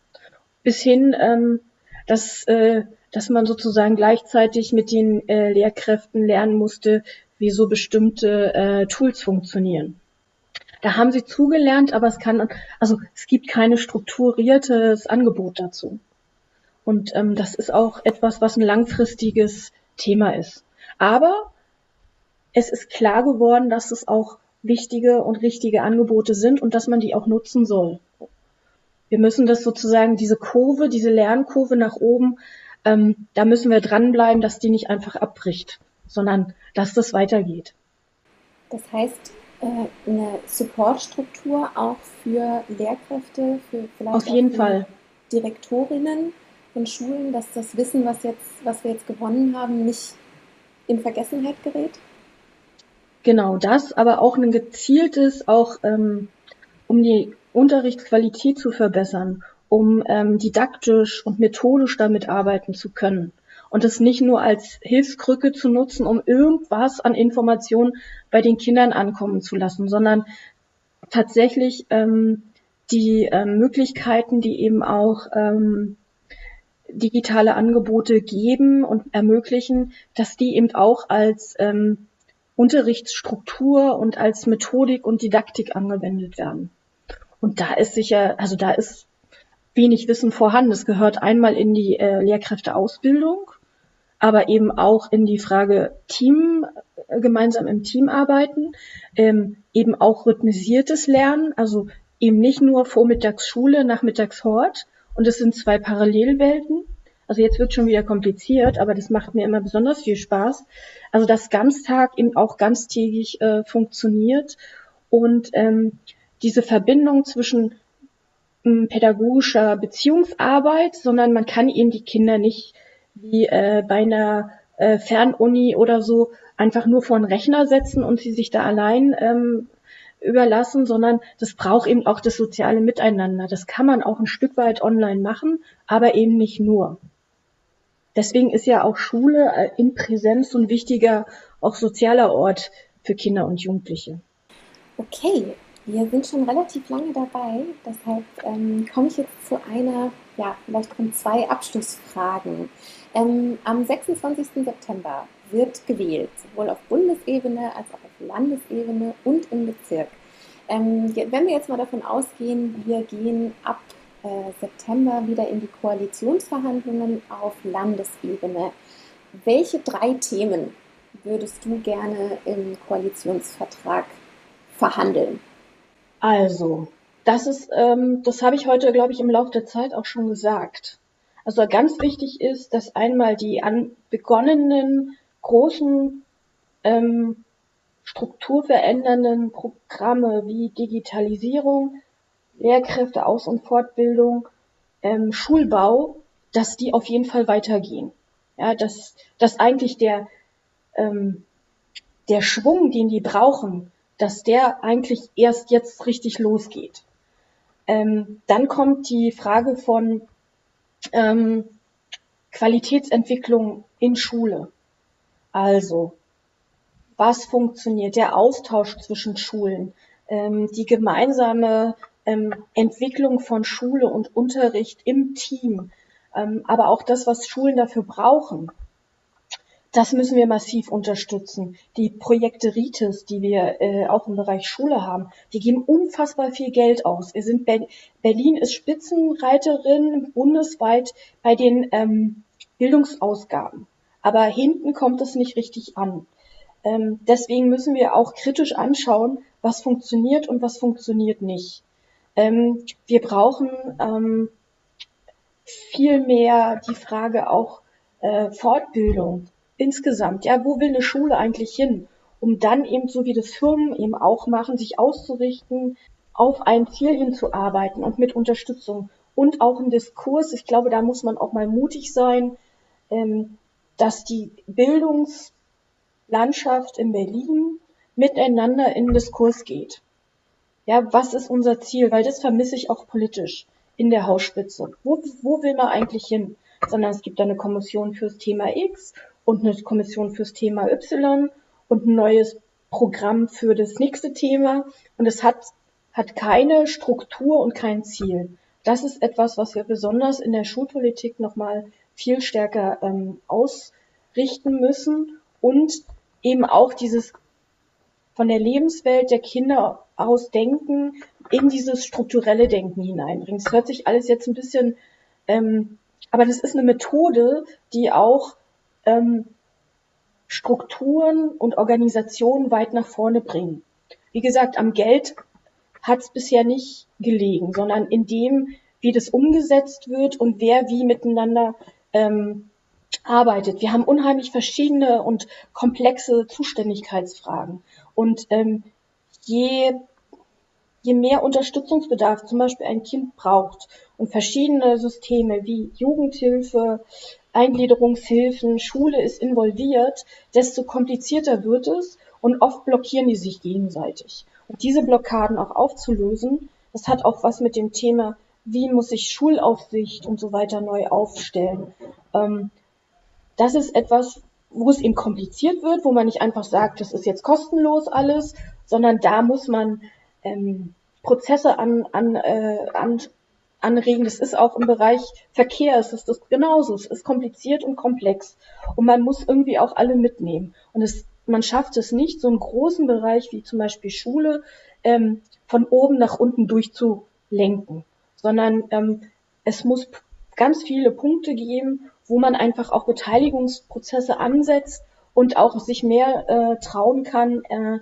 Bis hin, ähm, dass, äh, dass man sozusagen gleichzeitig mit den äh, Lehrkräften lernen musste, wie so bestimmte äh, Tools funktionieren. Da haben sie zugelernt, aber es kann, also es gibt keine strukturiertes Angebot dazu. Und ähm, das ist auch etwas, was ein langfristiges Thema ist. Aber es ist klar geworden, dass es auch wichtige und richtige Angebote sind und dass man die auch nutzen soll. Wir müssen das sozusagen, diese Kurve, diese Lernkurve nach oben, ähm, da müssen wir dranbleiben, dass die nicht einfach abbricht, sondern dass das weitergeht. Das heißt, eine Supportstruktur auch für Lehrkräfte, für vielleicht Auf jeden Fall. Direktorinnen von Schulen, dass das Wissen, was, jetzt, was wir jetzt gewonnen haben, nicht in Vergessenheit gerät? Genau das, aber auch ein gezieltes, auch ähm, um die Unterrichtsqualität zu verbessern, um ähm, didaktisch und methodisch damit arbeiten zu können und es nicht nur als Hilfskrücke zu nutzen, um irgendwas an Informationen bei den Kindern ankommen zu lassen, sondern tatsächlich ähm, die ähm, Möglichkeiten, die eben auch ähm, digitale Angebote geben und ermöglichen, dass die eben auch als ähm, Unterrichtsstruktur und als Methodik und Didaktik angewendet werden. Und da ist sicher, also da ist wenig Wissen vorhanden. Es gehört einmal in die äh, Lehrkräfteausbildung aber eben auch in die Frage Team, äh, gemeinsam im Team arbeiten, ähm, eben auch rhythmisiertes Lernen, also eben nicht nur vormittags Schule, nachmittags Hort und es sind zwei Parallelwelten. Also jetzt wird schon wieder kompliziert, aber das macht mir immer besonders viel Spaß. Also dass Ganztag eben auch ganztägig äh, funktioniert und ähm, diese Verbindung zwischen pädagogischer Beziehungsarbeit, sondern man kann eben die Kinder nicht wie äh, bei einer äh, Fernuni oder so einfach nur vor einen Rechner setzen und sie sich da allein ähm, überlassen, sondern das braucht eben auch das soziale Miteinander. Das kann man auch ein Stück weit online machen, aber eben nicht nur. Deswegen ist ja auch Schule äh, in Präsenz so ein wichtiger, auch sozialer Ort für Kinder und Jugendliche. Okay, wir sind schon relativ lange dabei, deshalb ähm, komme ich jetzt zu einer, ja, vielleicht von zwei Abschlussfragen. Ähm, am 26. September wird gewählt, sowohl auf Bundesebene als auch auf Landesebene und im Bezirk. Ähm, wenn wir jetzt mal davon ausgehen, wir gehen ab äh, September wieder in die Koalitionsverhandlungen auf Landesebene, welche drei Themen würdest du gerne im Koalitionsvertrag verhandeln? Also, das ist, ähm, das habe ich heute, glaube ich, im Laufe der Zeit auch schon gesagt. Also ganz wichtig ist, dass einmal die an begonnenen großen ähm, strukturverändernden Programme wie Digitalisierung, Lehrkräfte Aus- und Fortbildung, ähm, Schulbau, dass die auf jeden Fall weitergehen. Ja, dass, dass eigentlich der, ähm, der Schwung, den die brauchen, dass der eigentlich erst jetzt richtig losgeht. Ähm, dann kommt die Frage von ähm, Qualitätsentwicklung in Schule. Also, was funktioniert? Der Austausch zwischen Schulen, ähm, die gemeinsame ähm, Entwicklung von Schule und Unterricht im Team, ähm, aber auch das, was Schulen dafür brauchen. Das müssen wir massiv unterstützen. Die Projekte RITES, die wir äh, auch im Bereich Schule haben, die geben unfassbar viel Geld aus. Wir sind Ber Berlin ist Spitzenreiterin bundesweit bei den ähm, Bildungsausgaben. Aber hinten kommt es nicht richtig an. Ähm, deswegen müssen wir auch kritisch anschauen, was funktioniert und was funktioniert nicht. Ähm, wir brauchen ähm, viel mehr die Frage auch äh, Fortbildung insgesamt. Ja, wo will eine Schule eigentlich hin? Um dann eben, so wie das Firmen eben auch machen, sich auszurichten, auf ein Ziel hinzuarbeiten und mit Unterstützung und auch ein Diskurs. Ich glaube, da muss man auch mal mutig sein, ähm, dass die Bildungslandschaft in Berlin miteinander in Diskurs geht. Ja, was ist unser Ziel? Weil das vermisse ich auch politisch in der Hausspitze. Wo, wo will man eigentlich hin? Sondern es gibt eine Kommission fürs Thema X und eine Kommission fürs Thema Y und ein neues Programm für das nächste Thema. Und es hat, hat keine Struktur und kein Ziel. Das ist etwas, was wir besonders in der Schulpolitik nochmal viel stärker ähm, ausrichten müssen und eben auch dieses von der Lebenswelt der Kinder aus Denken in dieses strukturelle Denken hineinbringen. Es hört sich alles jetzt ein bisschen, ähm, aber das ist eine Methode, die auch ähm, Strukturen und Organisationen weit nach vorne bringen. Wie gesagt, am Geld hat es bisher nicht gelegen, sondern in dem, wie das umgesetzt wird und wer wie miteinander ähm, arbeitet. Wir haben unheimlich verschiedene und komplexe Zuständigkeitsfragen. Und ähm, je, je mehr Unterstützungsbedarf zum Beispiel ein Kind braucht und verschiedene Systeme wie Jugendhilfe, Eingliederungshilfen, Schule ist involviert, desto komplizierter wird es und oft blockieren die sich gegenseitig. Und diese Blockaden auch aufzulösen, das hat auch was mit dem Thema, wie muss sich Schulaufsicht und so weiter neu aufstellen. Ähm, das ist etwas, wo es eben kompliziert wird, wo man nicht einfach sagt, das ist jetzt kostenlos alles, sondern da muss man ähm, Prozesse an, an, äh, an, anregen. Das ist auch im Bereich Verkehr, es ist das genauso. Es ist kompliziert und komplex. Und man muss irgendwie auch alle mitnehmen. Und es, man schafft es nicht, so einen großen Bereich wie zum Beispiel Schule ähm, von oben nach unten durchzulenken, sondern ähm, es muss ganz viele Punkte geben, wo man einfach auch Beteiligungsprozesse ansetzt und auch sich mehr äh, trauen kann äh,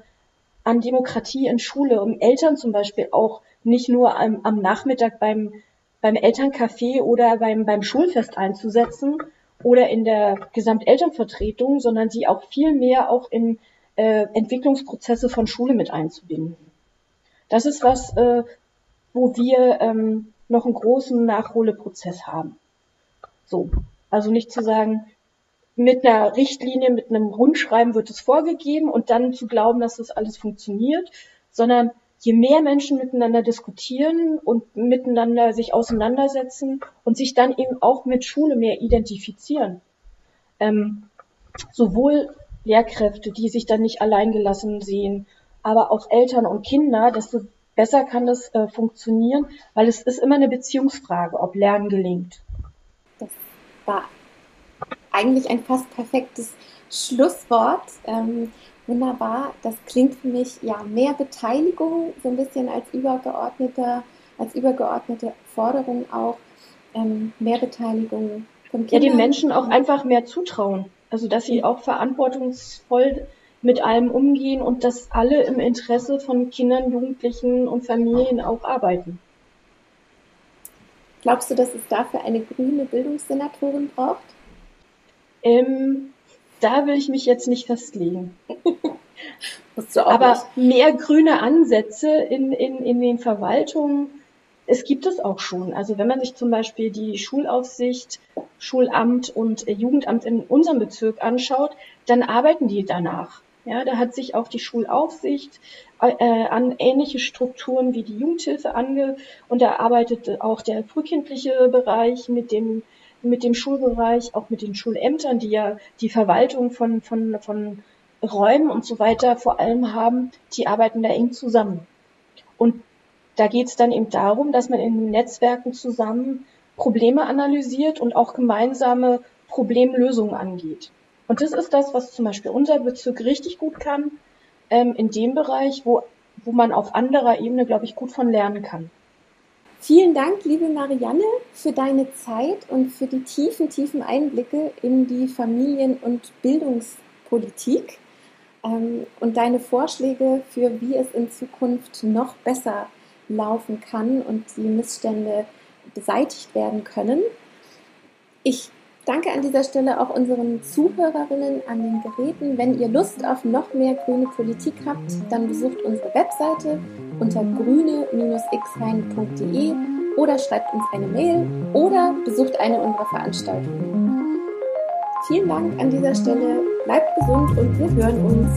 an Demokratie in Schule, um Eltern zum Beispiel auch nicht nur am, am Nachmittag beim, beim Elterncafé oder beim, beim Schulfest einzusetzen oder in der Gesamtelternvertretung, sondern sie auch viel mehr auch in äh, Entwicklungsprozesse von Schule mit einzubinden. Das ist was, äh, wo wir ähm, noch einen großen Nachholeprozess haben. So. Also nicht zu sagen, mit einer Richtlinie, mit einem Rundschreiben wird es vorgegeben und dann zu glauben, dass das alles funktioniert, sondern je mehr Menschen miteinander diskutieren und miteinander sich auseinandersetzen und sich dann eben auch mit Schule mehr identifizieren, ähm, sowohl Lehrkräfte, die sich dann nicht alleingelassen sehen, aber auch Eltern und Kinder, desto besser kann das äh, funktionieren, weil es ist immer eine Beziehungsfrage, ob Lernen gelingt. Das war eigentlich ein fast perfektes Schlusswort. Ähm, wunderbar. Das klingt für mich ja mehr Beteiligung, so ein bisschen als übergeordnete, als übergeordnete Forderung auch. Ähm, mehr Beteiligung von Kindern. Ja, den Menschen auch einfach mehr zutrauen. Also, dass sie auch verantwortungsvoll mit allem umgehen und dass alle im Interesse von Kindern, Jugendlichen und Familien auch arbeiten. Glaubst du, dass es dafür eine grüne Bildungssenatorin braucht? Ähm, da will ich mich jetzt nicht festlegen. Aber nicht. mehr grüne Ansätze in, in, in den Verwaltungen, es gibt es auch schon. Also wenn man sich zum Beispiel die Schulaufsicht Schulamt und äh, Jugendamt in unserem Bezirk anschaut, dann arbeiten die danach. Ja, da hat sich auch die Schulaufsicht äh, an ähnliche Strukturen wie die Jugendhilfe ange und da arbeitet auch der frühkindliche Bereich mit dem mit dem Schulbereich, auch mit den Schulämtern, die ja die Verwaltung von von von Räumen und so weiter vor allem haben, die arbeiten da eng zusammen. Und da geht es dann eben darum, dass man in Netzwerken zusammen Probleme analysiert und auch gemeinsame Problemlösungen angeht. Und das ist das, was zum Beispiel unser Bezirk richtig gut kann, ähm, in dem Bereich, wo, wo man auf anderer Ebene, glaube ich, gut von lernen kann. Vielen Dank, liebe Marianne, für deine Zeit und für die tiefen, tiefen Einblicke in die Familien- und Bildungspolitik ähm, und deine Vorschläge für, wie es in Zukunft noch besser laufen kann und die Missstände beseitigt werden können. Ich danke an dieser Stelle auch unseren Zuhörerinnen an den Geräten. Wenn ihr Lust auf noch mehr grüne Politik habt, dann besucht unsere Webseite unter grüne-xhain.de oder schreibt uns eine Mail oder besucht eine unserer Veranstaltungen. Vielen Dank an dieser Stelle, bleibt gesund und wir hören uns.